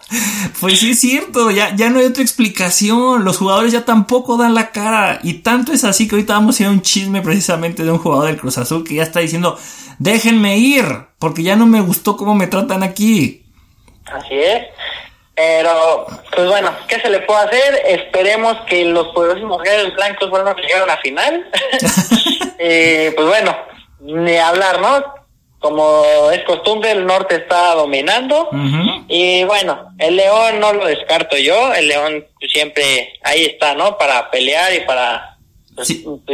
pues sí es cierto, ya, ya no hay otra explicación. Los jugadores ya tampoco dan la cara. Y tanto es así que ahorita vamos a ir a un chisme precisamente de un jugador del Cruz Azul que ya está diciendo, déjenme ir, porque ya no me gustó cómo me tratan aquí.
Así es. Pero, pues bueno, ¿qué se le puede hacer? Esperemos que los poderosos Gallos Blancos vuelvan a llegar a la final. eh, pues bueno, ni hablar, ¿no? Como es costumbre, el norte está dominando. Y bueno, el León no lo descarto yo. El León siempre ahí está, ¿no? Para pelear y para pues,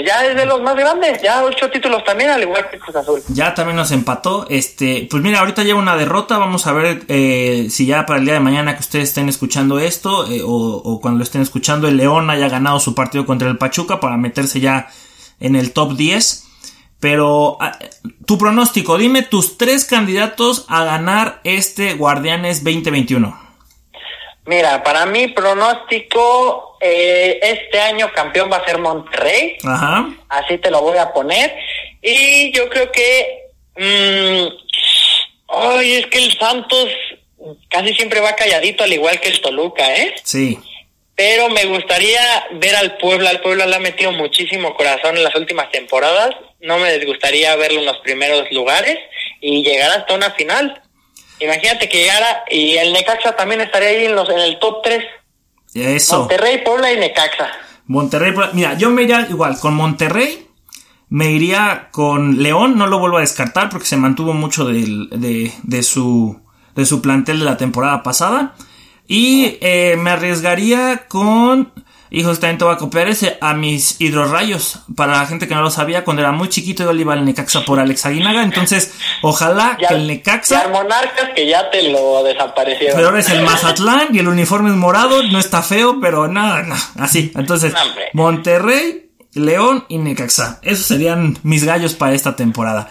ya es de los más grandes, ya ocho títulos también, al igual que Cruz Azul.
Ya también nos empató. Este, pues mira, ahorita lleva una derrota. Vamos a ver eh, si ya para el día de mañana que ustedes estén escuchando esto, eh, o, o, cuando lo estén escuchando, el León haya ganado su partido contra el Pachuca para meterse ya en el top 10. Pero ah, tu pronóstico, dime tus tres candidatos a ganar este Guardianes 2021.
Mira, para mí pronóstico, eh, este año campeón va a ser Monterrey. Ajá. Así te lo voy a poner. Y yo creo que... Mmm, ay, es que el Santos casi siempre va calladito, al igual que el Toluca, ¿eh?
Sí.
Pero me gustaría ver al Puebla. Al Puebla le ha metido muchísimo corazón en las últimas temporadas. No me disgustaría verlo en los primeros lugares y llegar hasta una final. Imagínate que llegara y el Necaxa también estaría ahí en, los, en el top 3.
Eso.
Monterrey, Puebla y Necaxa.
Monterrey, Mira, yo me iría igual con Monterrey. Me iría con León, no lo vuelvo a descartar porque se mantuvo mucho de, de, su, de su plantel de la temporada pasada. Y eh, me arriesgaría con Hijos, también te voy a copiar ese a mis hidrorrayos. Para la gente que no lo sabía, cuando era muy chiquito yo le iba al Necaxa por Alex Aguinaga. Entonces, ojalá que el Necaxa.
Monarcas que ya te lo desaparecieron.
Pero ahora es el Mazatlán y el uniforme es morado. No está feo, pero nada, nada. Así. Entonces, Monterrey, León y Necaxa. Esos serían mis gallos para esta temporada.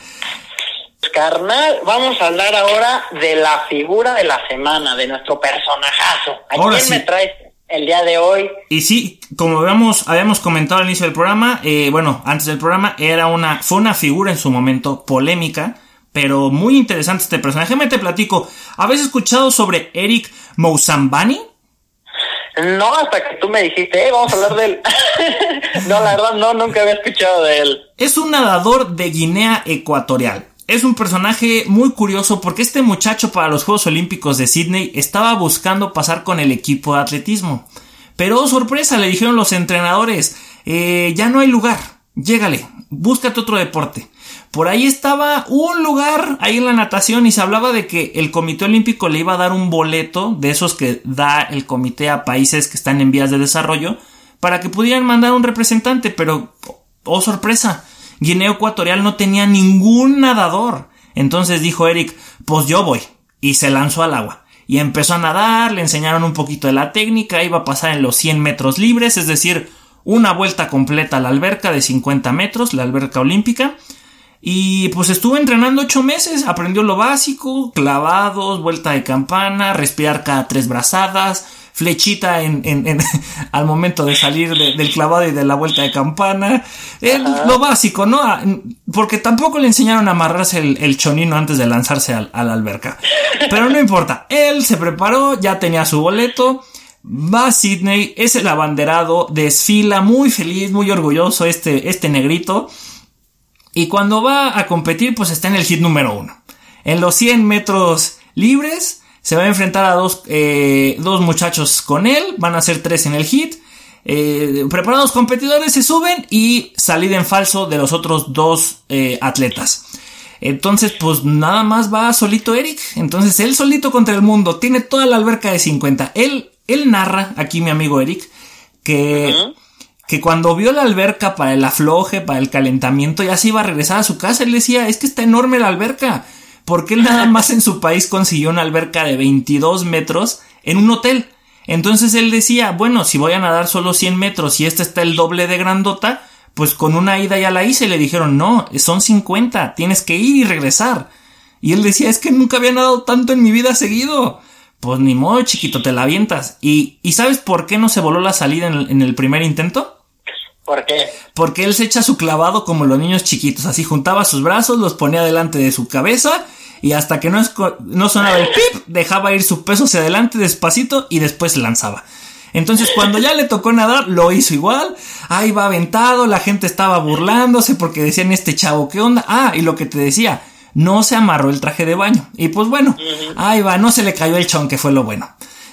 Carnal, vamos a hablar ahora de la figura de la semana, de nuestro personajazo. ¿A quién me traes? El día de hoy.
Y sí, como habíamos, habíamos comentado al inicio del programa, eh, bueno, antes del programa, era una, fue una figura en su momento polémica, pero muy interesante este personaje. Me te platico, ¿habéis escuchado sobre Eric Mousambani?
No, hasta que tú me dijiste, eh, vamos a hablar de él. no, la verdad, no, nunca había escuchado de él.
Es un nadador de Guinea Ecuatorial es un personaje muy curioso porque este muchacho para los Juegos Olímpicos de Sydney estaba buscando pasar con el equipo de atletismo. Pero oh, sorpresa, le dijeron los entrenadores, eh, ya no hay lugar, llégale, búscate otro deporte. Por ahí estaba un lugar ahí en la natación y se hablaba de que el Comité Olímpico le iba a dar un boleto de esos que da el comité a países que están en vías de desarrollo para que pudieran mandar un representante, pero oh sorpresa, Guinea Ecuatorial no tenía ningún nadador. Entonces dijo Eric, pues yo voy. Y se lanzó al agua. Y empezó a nadar, le enseñaron un poquito de la técnica, iba a pasar en los 100 metros libres, es decir, una vuelta completa a la alberca de 50 metros, la alberca olímpica. Y pues estuvo entrenando ocho meses, aprendió lo básico, clavados, vuelta de campana, respirar cada tres brazadas, flechita en, en, al momento de salir del clavado y de la vuelta de campana. lo básico, ¿no? Ah, porque tampoco le enseñaron a amarrarse el, chonino antes de lanzarse al, a la alberca. Pero no importa, él se preparó, ya tenía su boleto. Va a Sydney, es el abanderado, desfila muy feliz, muy orgulloso este, este negrito. Y cuando va a competir, pues está en el hit número uno. En los 100 metros libres, se va a enfrentar a dos, eh, dos muchachos con él. Van a ser tres en el hit. Eh, preparados competidores se suben y salida en falso de los otros dos eh, atletas. Entonces, pues nada más va solito Eric. Entonces, él solito contra el mundo. Tiene toda la alberca de 50. Él, él narra, aquí mi amigo Eric, que, que cuando vio la alberca para el afloje, para el calentamiento, ya se iba a regresar a su casa. Él decía, es que está enorme la alberca porque él nada más en su país consiguió una alberca de 22 metros en un hotel. Entonces él decía, bueno, si voy a nadar solo 100 metros y este está el doble de grandota, pues con una ida ya la hice. Le dijeron, no, son 50, tienes que ir y regresar. Y él decía, es que nunca había nadado tanto en mi vida seguido. Pues ni modo, chiquito, te la avientas. ¿Y, ¿y sabes por qué no se voló la salida en el, en el primer intento?
¿Por qué?
Porque él se echa su clavado como los niños chiquitos, así juntaba sus brazos, los ponía delante de su cabeza y hasta que no, no sonaba el pip, dejaba ir su peso hacia adelante despacito y después se lanzaba. Entonces cuando ya le tocó nadar, lo hizo igual. Ahí va aventado, la gente estaba burlándose porque decían este chavo, ¿qué onda? Ah, y lo que te decía, no se amarró el traje de baño. Y pues bueno, ahí va, no se le cayó el chon, que fue lo bueno.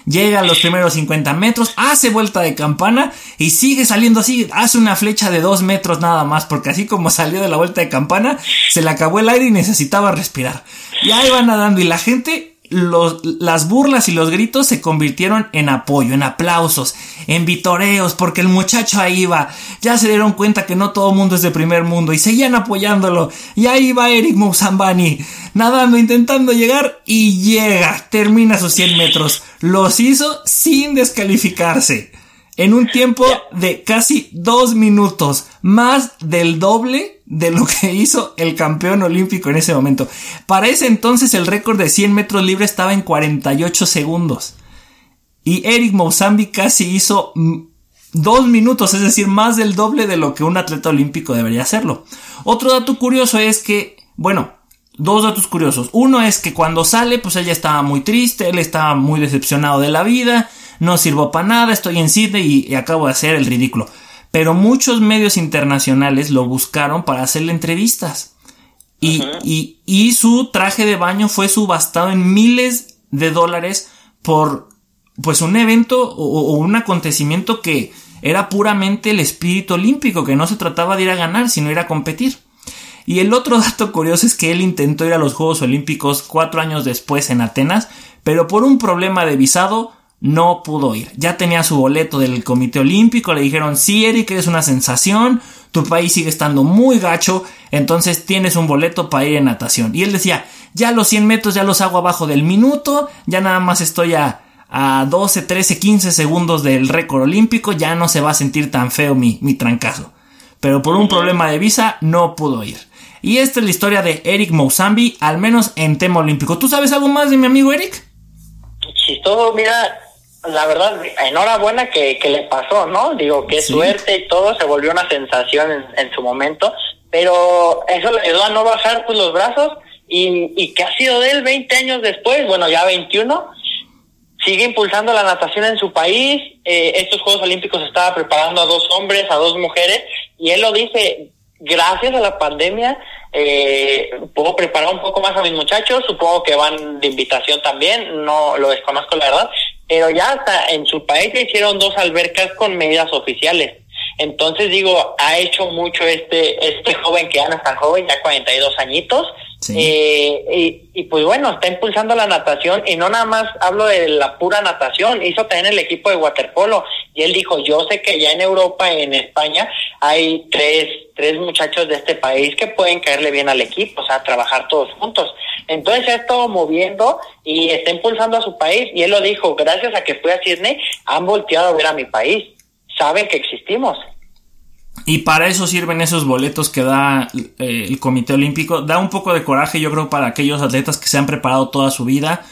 Llega a los primeros 50 metros, hace vuelta de campana y sigue saliendo así, hace una flecha de 2 metros nada más, porque así como salió de la vuelta de campana, se le acabó el aire y necesitaba respirar. Y ahí va nadando y la gente los, las burlas y los gritos se convirtieron en apoyo, en aplausos, en vitoreos, porque el muchacho ahí va. Ya se dieron cuenta que no todo mundo es de primer mundo y seguían apoyándolo. Y ahí va Eric Mousambani, nadando, intentando llegar y llega, termina sus 100 metros. Los hizo sin descalificarse. En un tiempo de casi dos minutos, más del doble de lo que hizo el campeón olímpico en ese momento. Para ese entonces el récord de 100 metros libre estaba en 48 segundos. Y Eric Mousambi casi hizo dos minutos, es decir, más del doble de lo que un atleta olímpico debería hacerlo. Otro dato curioso es que, bueno, dos datos curiosos. Uno es que cuando sale, pues ella estaba muy triste, él estaba muy decepcionado de la vida, no sirvo para nada, estoy en Sydney y acabo de hacer el ridículo pero muchos medios internacionales lo buscaron para hacerle entrevistas. Y, y, y, su traje de baño fue subastado en miles de dólares por pues un evento o, o, un acontecimiento que era puramente el espíritu olímpico, que no se trataba de ir a ganar, sino ir a competir. Y el otro dato curioso es que él intentó ir a los Juegos Olímpicos cuatro años después en Atenas, pero por un problema de visado no pudo ir. Ya tenía su boleto del Comité Olímpico, le dijeron, sí, Eric, eres una sensación, tu país sigue estando muy gacho, entonces tienes un boleto para ir en natación. Y él decía, ya los 100 metros ya los hago abajo del minuto, ya nada más estoy a, a 12, 13, 15 segundos del récord olímpico, ya no se va a sentir tan feo mi, mi trancazo. Pero por un problema de visa no pudo ir. Y esta es la historia de Eric Mousambi, al menos en tema olímpico. ¿Tú sabes algo más de mi amigo Eric?
Si todo, mira, la verdad, enhorabuena que, que le pasó, ¿no? Digo, qué suerte y todo, se volvió una sensación en, su momento, pero eso le ayudó a no bajar pues los brazos y, y que ha sido de él 20 años después, bueno, ya 21, sigue impulsando la natación en su país, eh, estos Juegos Olímpicos estaba preparando a dos hombres, a dos mujeres, y él lo dice, gracias a la pandemia, eh, puedo preparar un poco más a mis muchachos, supongo que van de invitación también, no lo desconozco la verdad, pero ya hasta en su país le hicieron dos albercas con medidas oficiales. Entonces digo, ha hecho mucho este este joven que ya es tan joven, ya 42 añitos, eh, y, pues bueno, está impulsando la natación y no nada más hablo de la pura natación, hizo también el equipo de waterpolo y él dijo, yo sé que ya en Europa, en España, hay tres, tres muchachos de este país que pueden caerle bien al equipo, o sea, trabajar todos juntos. Entonces ha estado moviendo y está impulsando a su país y él lo dijo, gracias a que fui a Sydney, han volteado a ver a mi país, saben que existimos.
Y para eso sirven esos boletos que da eh, el Comité Olímpico. Da un poco de coraje, yo creo, para aquellos atletas que se han preparado toda su vida,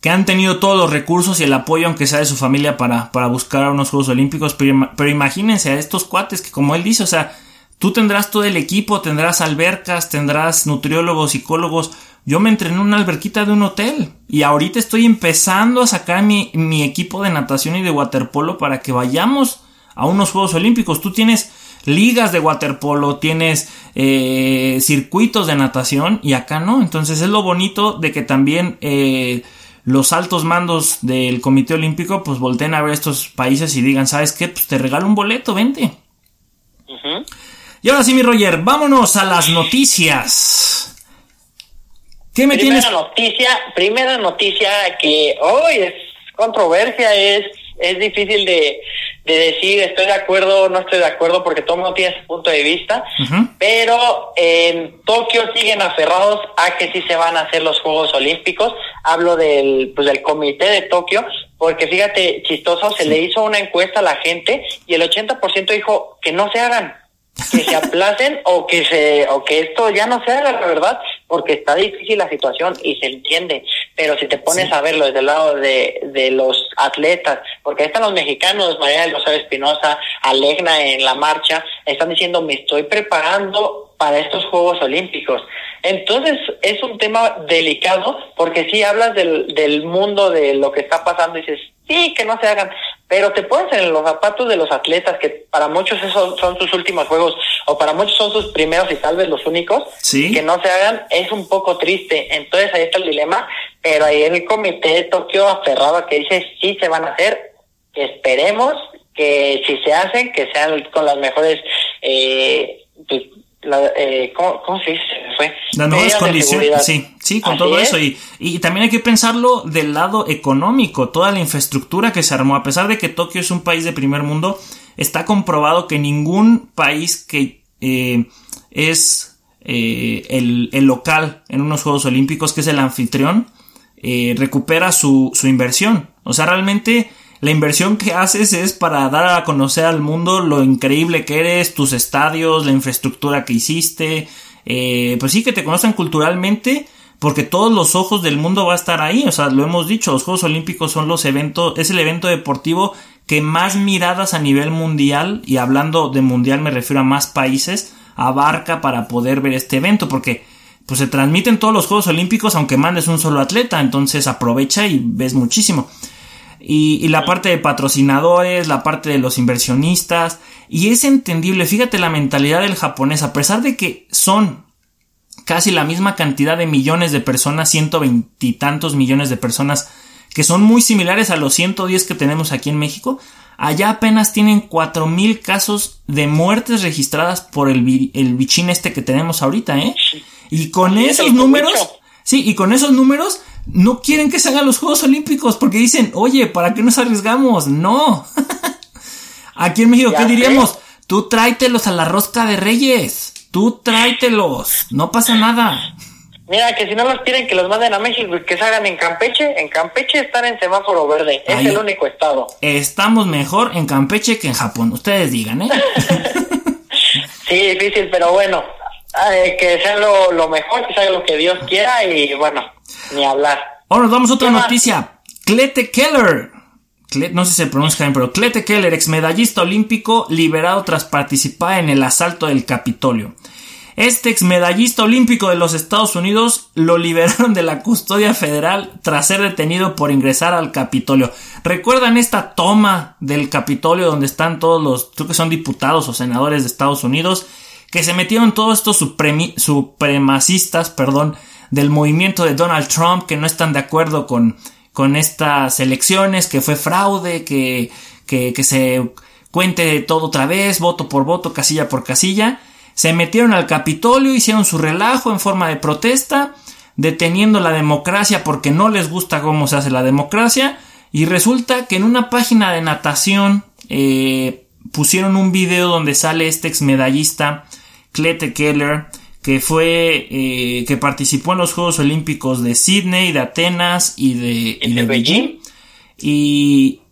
que han tenido todos los recursos y el apoyo, aunque sea de su familia, para, para buscar unos Juegos Olímpicos. Pero, pero imagínense a estos cuates que, como él dice, o sea, tú tendrás todo el equipo, tendrás albercas, tendrás nutriólogos, psicólogos. Yo me entrené en una alberquita de un hotel y ahorita estoy empezando a sacar mi, mi equipo de natación y de waterpolo para que vayamos a unos Juegos Olímpicos. Tú tienes ligas de waterpolo, tienes eh, circuitos de natación y acá no. Entonces es lo bonito de que también eh, los altos mandos del Comité Olímpico pues volteen a ver estos países y digan, ¿sabes qué? Pues te regalo un boleto, vente. Y ahora sí, mi Roger, vámonos a las noticias.
¿Qué me primera noticia, primera noticia que hoy es controversia es es difícil de, de decir estoy de acuerdo o no estoy de acuerdo porque todo el mundo tiene su punto de vista, pero en Tokio siguen aferrados a que sí se van a hacer los Juegos Olímpicos. Hablo del, pues, del comité de Tokio, porque fíjate, chistoso, se le hizo una encuesta a la gente y el 80% dijo que no se hagan, que se aplacen o que se o que esto ya no se haga, la verdad, porque está difícil la situación y se entiende. Pero si te pones a verlo desde el lado de, de los atletas, porque ahí están los mexicanos, María del Rosario Espinosa, Alegna en la marcha, están diciendo me estoy preparando para estos Juegos Olímpicos. Entonces es un tema delicado porque si hablas del, del mundo de lo que está pasando y dices, sí, que no se hagan, pero te pones en los zapatos de los atletas que para muchos esos son sus últimos juegos o para muchos son sus primeros y tal vez los únicos,
Sí.
que no se hagan, es un poco triste. Entonces ahí está el dilema, pero ahí el comité de Tokio aferrado a que dice, sí se van a hacer, que esperemos que si se hacen, que sean con las mejores... Eh, pues, la- eh, ¿cómo, ¿Cómo se dice? Fue.
Las
de
condiciones, sí, sí, con
Así
todo
es.
eso. Y, y también hay que pensarlo del lado económico, toda la infraestructura que se armó, a pesar de que Tokio es un país de primer mundo, está comprobado que ningún país que eh, es eh, el, el local en unos Juegos Olímpicos, que es el anfitrión, eh, recupera su, su inversión. O sea, realmente la inversión que haces es para dar a conocer al mundo lo increíble que eres, tus estadios, la infraestructura que hiciste, eh, pues sí que te conozcan culturalmente, porque todos los ojos del mundo va a estar ahí. O sea, lo hemos dicho, los Juegos Olímpicos son los eventos, es el evento deportivo que más miradas a nivel mundial, y hablando de mundial me refiero a más países, abarca para poder ver este evento, porque pues se transmiten todos los Juegos Olímpicos aunque mandes un solo atleta, entonces aprovecha y ves muchísimo. Y, y la parte de patrocinadores, la parte de los inversionistas, y es entendible, fíjate la mentalidad del japonés, a pesar de que son casi la misma cantidad de millones de personas, ciento veintitantos millones de personas, que son muy similares a los 110 que tenemos aquí en México, allá apenas tienen 4000 casos de muertes registradas por el, el bichín este que tenemos ahorita, ¿eh? Y con esos números, sí, y con esos números no quieren que se hagan los Juegos Olímpicos porque dicen, oye, ¿para qué nos arriesgamos? No. Aquí en México, ¿qué diríamos? Tú tráetelos a la rosca de reyes. Tú tráetelos. No pasa nada.
Mira, que si no los quieren que los manden a México y que se hagan en Campeche, en Campeche están en semáforo verde, es
Ahí.
el único estado.
Estamos mejor en Campeche que en Japón. Ustedes digan, ¿eh?
Sí, difícil, pero bueno, eh, que sea lo, lo mejor, que sea lo que Dios quiera y bueno, ni hablar.
Ahora nos vamos a otra noticia. Clete Keller. No sé si se pronuncia bien, pero Clete Keller, ex medallista olímpico, liberado tras participar en el asalto del Capitolio. Este ex medallista olímpico de los Estados Unidos lo liberaron de la custodia federal tras ser detenido por ingresar al Capitolio. ¿Recuerdan esta toma del Capitolio donde están todos los, creo que son diputados o senadores de Estados Unidos, que se metieron todos estos supremi- supremacistas, perdón, del movimiento de Donald Trump que no están de acuerdo con, con estas elecciones, que fue fraude, que, que, que se cuente todo otra vez, voto por voto, casilla por casilla. Se metieron al Capitolio, hicieron su relajo en forma de protesta, deteniendo la democracia porque no les gusta cómo se hace la democracia. Y resulta que en una página de natación eh, pusieron un video donde sale este ex medallista, Clete Keller, que fue, eh, que participó en los Juegos Olímpicos de Sydney, de Atenas y de, y de Beijing. Y,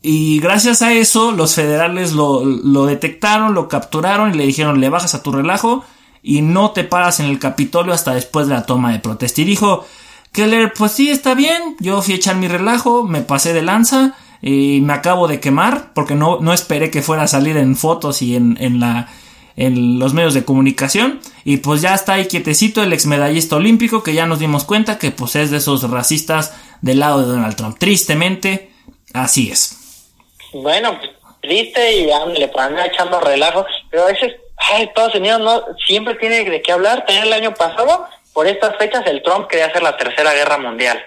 y gracias a eso, los federales lo, lo detectaron, lo capturaron y le dijeron, le bajas a tu relajo y no te paras en el Capitolio hasta después de la toma de protesta. Y dijo, Keller, pues sí, está bien, yo fui a echar mi relajo, me pasé de lanza y me acabo de quemar porque no, no esperé que fuera a salir en fotos y en, en la en los medios de comunicación y pues ya está ahí quietecito el ex medallista olímpico que ya nos dimos cuenta que pues es de esos racistas del lado de Donald Trump. Tristemente, así es.
Bueno, triste y ándale, para echando relajo, pero a veces, ay, Estados Unidos no, siempre tiene de qué hablar. También el año pasado, por estas fechas, el Trump quería hacer la tercera guerra mundial.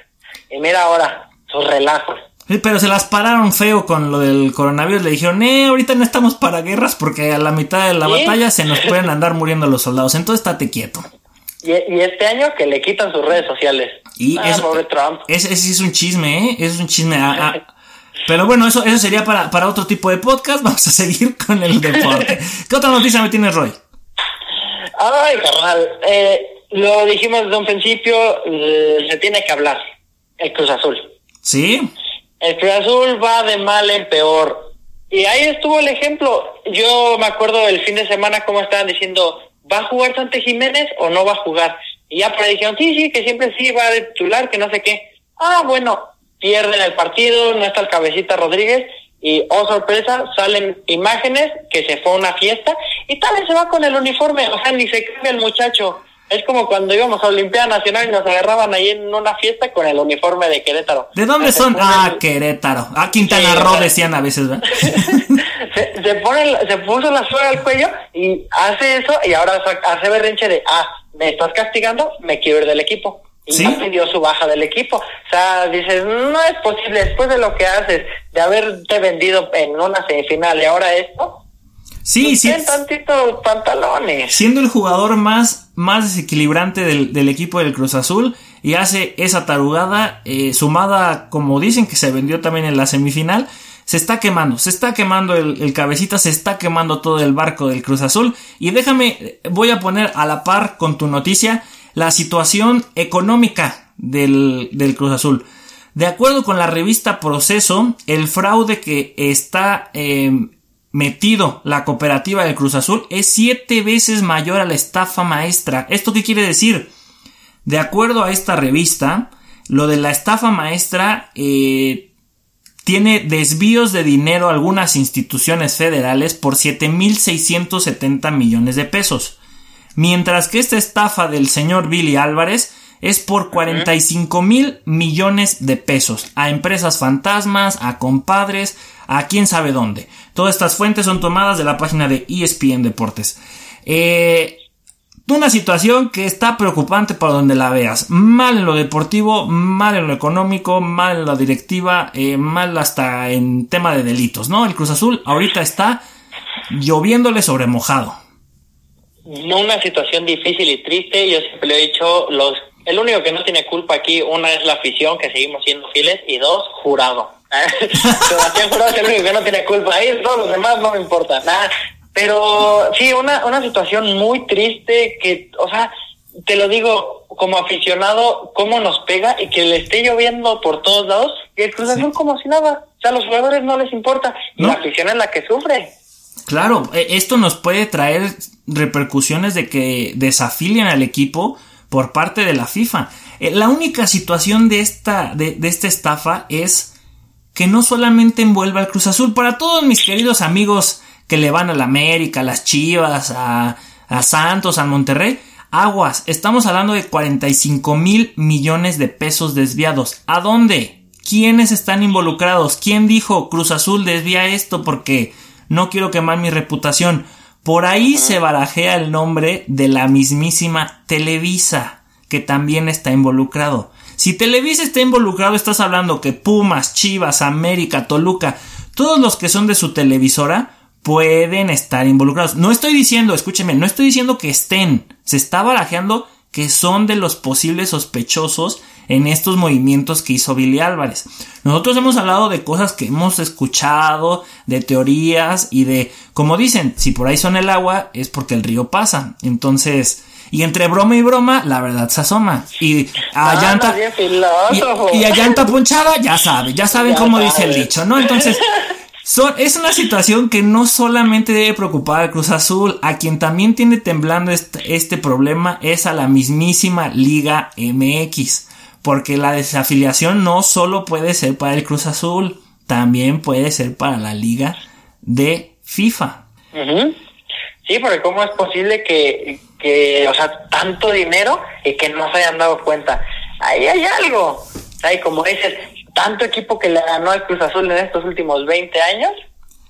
Y mira ahora, sus relajos.
Sí, pero se las pararon feo con lo del coronavirus. Le dijeron, eh, ahorita no estamos para guerras porque a la mitad de la
¿Sí?
batalla se nos pueden andar muriendo los soldados. Entonces estate quieto.
Y, y este año que le quitan sus redes sociales.
Y
ah,
eso,
pobre Trump.
ese, es un chisme, ¿eh? Ese es un chisme. A- a- Pero bueno, eso, eso sería para, para otro tipo de podcast. Vamos a seguir con el deporte. ¿Qué otra noticia me tienes, Roy?
Ay, carnal, eh, lo dijimos desde un principio, eh, se tiene que hablar. El Cruz Azul.
Sí.
El Cruz Azul va de mal en peor. Y ahí estuvo el ejemplo. Yo me acuerdo del fin de semana cómo estaban diciendo, ¿va a jugar Sante Jiménez o no va a jugar? Y ya por ahí dijeron, sí, sí, que siempre sí va a titular, que no sé qué. Ah, bueno, pierden el partido, no está el cabecita Rodríguez y, oh sorpresa, salen imágenes que se fue a una fiesta y tal vez se va con el uniforme, o sea, ni se cambia el muchacho. Es como cuando íbamos a Olimpiada Nacional y nos agarraban ahí en una fiesta con el uniforme de Querétaro.
¿De dónde son? Ah, Querétaro. Ah, Quintana
Sí,
Roo decían a veces, ¿verdad?
se, se pone el- se puso la soga al cuello y hace eso y ahora hace berrinche de ah me estás castigando me quiero ir del equipo y
¿Sí?
ya pidió su baja del equipo o sea dices no es posible después de lo que haces de haberte vendido en una semifinal y ahora esto
Sí, sí.
pantalones
Siendo el jugador más, más desequilibrante del, del equipo del Cruz Azul y hace esa tarugada eh, sumada, como dicen que se vendió también en la semifinal, se está quemando, se está quemando el, el cabecita, se está quemando todo el barco del Cruz Azul y déjame, voy a poner a la par con tu noticia la situación económica del, del Cruz Azul. De acuerdo con la revista Proceso, el fraude que está eh, metido la cooperativa del Cruz Azul es siete veces mayor a la estafa maestra. ¿Esto qué quiere decir? De acuerdo a esta revista, lo de la estafa maestra eh, tiene desvíos de dinero a algunas instituciones federales por 7.670 millones de pesos. Mientras que esta estafa del señor Billy Álvarez es por 45 mil millones de pesos a empresas fantasmas, a compadres, a quién sabe dónde. Todas estas fuentes son tomadas de la página de ESPN Deportes. Eh, una situación que está preocupante por donde la veas. Mal en lo deportivo, mal en lo económico, mal en la directiva, eh, mal hasta en tema de delitos, ¿no? El Cruz Azul ahorita está lloviéndole sobre mojado.
una situación difícil y triste yo siempre le he dicho los el único que no tiene culpa aquí una es la afición que seguimos siendo fieles y dos jurado. Sebastián Jurado es el único que no tiene culpa. Ahí todos los demás no me importa nada. Pero sí una una situación muy triste que o sea te lo digo como aficionado cómo nos pega y que le esté lloviendo por todos lados y el Cruz Azul como si nada. O sea a los jugadores no les importa y
¿No?
la afición es la que sufre.
Claro, eh, esto nos puede traer repercusiones de que desafilian al equipo por parte de la FIFA. Eh, La única situación de esta, de, de esta estafa es que no solamente envuelve al Cruz Azul, para todos mis queridos amigos que le van a la América, a las Chivas, a, a Santos, al Monterrey, aguas, estamos hablando de 45 mil millones de pesos desviados. ¿A dónde? ¿Quiénes están involucrados? ¿Quién dijo Cruz Azul desvía esto porque no quiero quemar mi reputación? Por ahí se barajea el nombre de la mismísima Televisa, que también está involucrado. Si Televisa está involucrado, estás hablando que Pumas, Chivas, América, Toluca, todos los que son de su televisora pueden estar involucrados. No estoy diciendo, escúcheme, no estoy diciendo que estén. Se está barajeando que son de los posibles sospechosos en estos movimientos que hizo Billy Álvarez. Nosotros hemos hablado de cosas que hemos escuchado, de teorías y de, como dicen, si por ahí son el agua es porque el río pasa. Entonces, y entre broma y broma, la verdad se asoma. Y a
Ah,
llanta, y, y a llanta punchada, ya sabe, ya saben
Ya
cómo dice el dicho, ¿no? Entonces, son, es una situación que no solamente debe preocupar al Cruz Azul, a quien también tiene temblando este, este problema es a la mismísima Liga MX, porque la desafiliación no solo puede ser para el Cruz Azul, también puede ser para la Liga de FIFA.
Sí, porque cómo es posible que, que, o sea, tanto dinero y que no se hayan dado cuenta. Ahí hay algo. Ahí, como dices, tanto equipo que le ganó al Cruz Azul en estos últimos 20 años,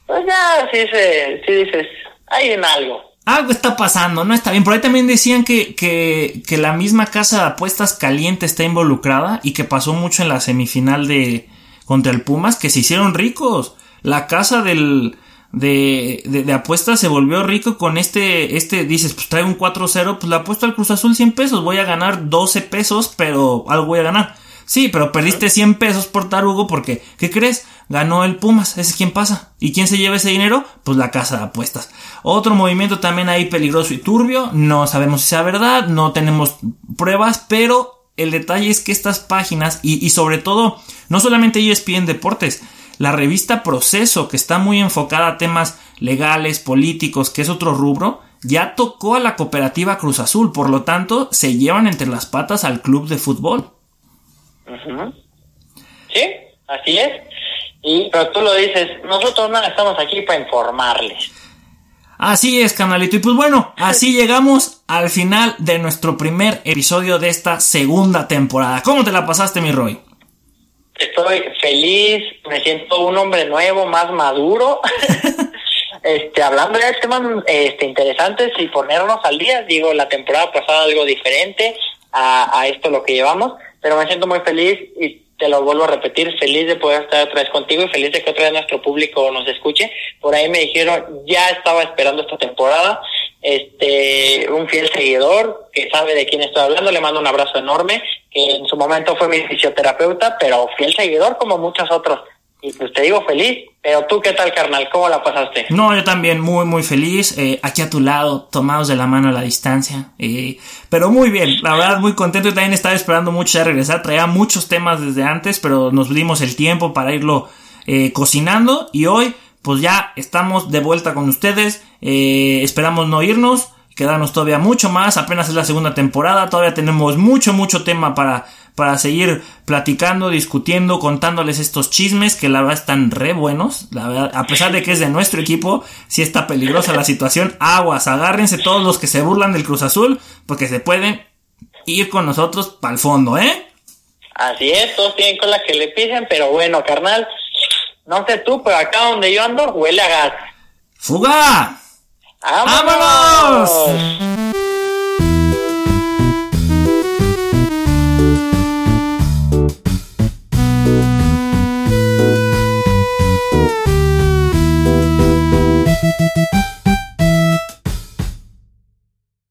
pues ya sí, se, sí dices, hay en algo.
Algo está pasando, no está bien. Por ahí también decían que, que, que la misma casa de apuestas caliente está involucrada y que pasó mucho en la semifinal de contra el Pumas, que se hicieron ricos. La casa del de, de, apuestas se volvió rico con este, este, dices, pues trae un 4-0, pues la apuesto al Cruz Azul 100 pesos, voy a ganar 12 pesos, pero algo voy a ganar. Sí, pero perdiste 100 pesos por tarugo porque, ¿qué crees? Ganó el Pumas, ese es quien pasa. ¿Y quién se lleva ese dinero? Pues la casa de apuestas. Otro movimiento también ahí peligroso y turbio, no sabemos si sea verdad, no tenemos pruebas, pero el detalle es que estas páginas y, y sobre todo, no solamente ellos piden deportes, la revista Proceso, que está muy enfocada a temas legales, políticos, que es otro rubro, ya tocó a la cooperativa Cruz Azul, por lo tanto, se llevan entre las patas al club de fútbol.
Sí, así es. Y, pero tú lo dices, nosotros no estamos aquí para informarles.
Así es, canalito. Y pues bueno, así llegamos al final de nuestro primer episodio de esta segunda temporada. ¿Cómo te la pasaste, mi Roy?
Estoy feliz, me siento un hombre nuevo, más maduro. este, hablando de temas este, interesantes y ponernos al día, digo, la temporada pasada algo diferente a, a esto lo que llevamos, pero me siento muy feliz y te lo vuelvo a repetir, feliz de poder estar otra vez contigo y feliz de que otra vez nuestro público nos escuche. Por ahí me dijeron, ya estaba esperando esta temporada, este, un fiel seguidor que sabe de quién estoy hablando, le mando un abrazo enorme, que en su momento fue mi fisioterapeuta, pero fiel seguidor como muchos otros. Y pues te digo feliz, pero tú qué tal carnal, ¿cómo la pasaste?
No, yo también muy muy feliz, eh, aquí a tu lado, tomados de la mano a la distancia, eh, pero muy bien, la verdad muy contento, y también estaba esperando mucho de regresar, traía muchos temas desde antes, pero nos dimos el tiempo para irlo eh, cocinando y hoy pues ya estamos de vuelta con ustedes, esperamos no irnos, quedarnos todavía mucho más, apenas es la segunda temporada, todavía tenemos mucho mucho tema para para seguir platicando, discutiendo, contándoles estos chismes que la verdad están re buenos. La verdad, a pesar de que es de nuestro equipo, si está peligrosa la situación. Aguas, agárrense todos los que se burlan del Cruz Azul, porque se pueden ir con nosotros para el fondo, ¿eh?
Así es, todos tienen con la que le pisen, pero bueno, carnal, no sé tú, pero acá donde yo ando huele a gas.
¡Fuga!
¡Vámonos!
¡Vámonos!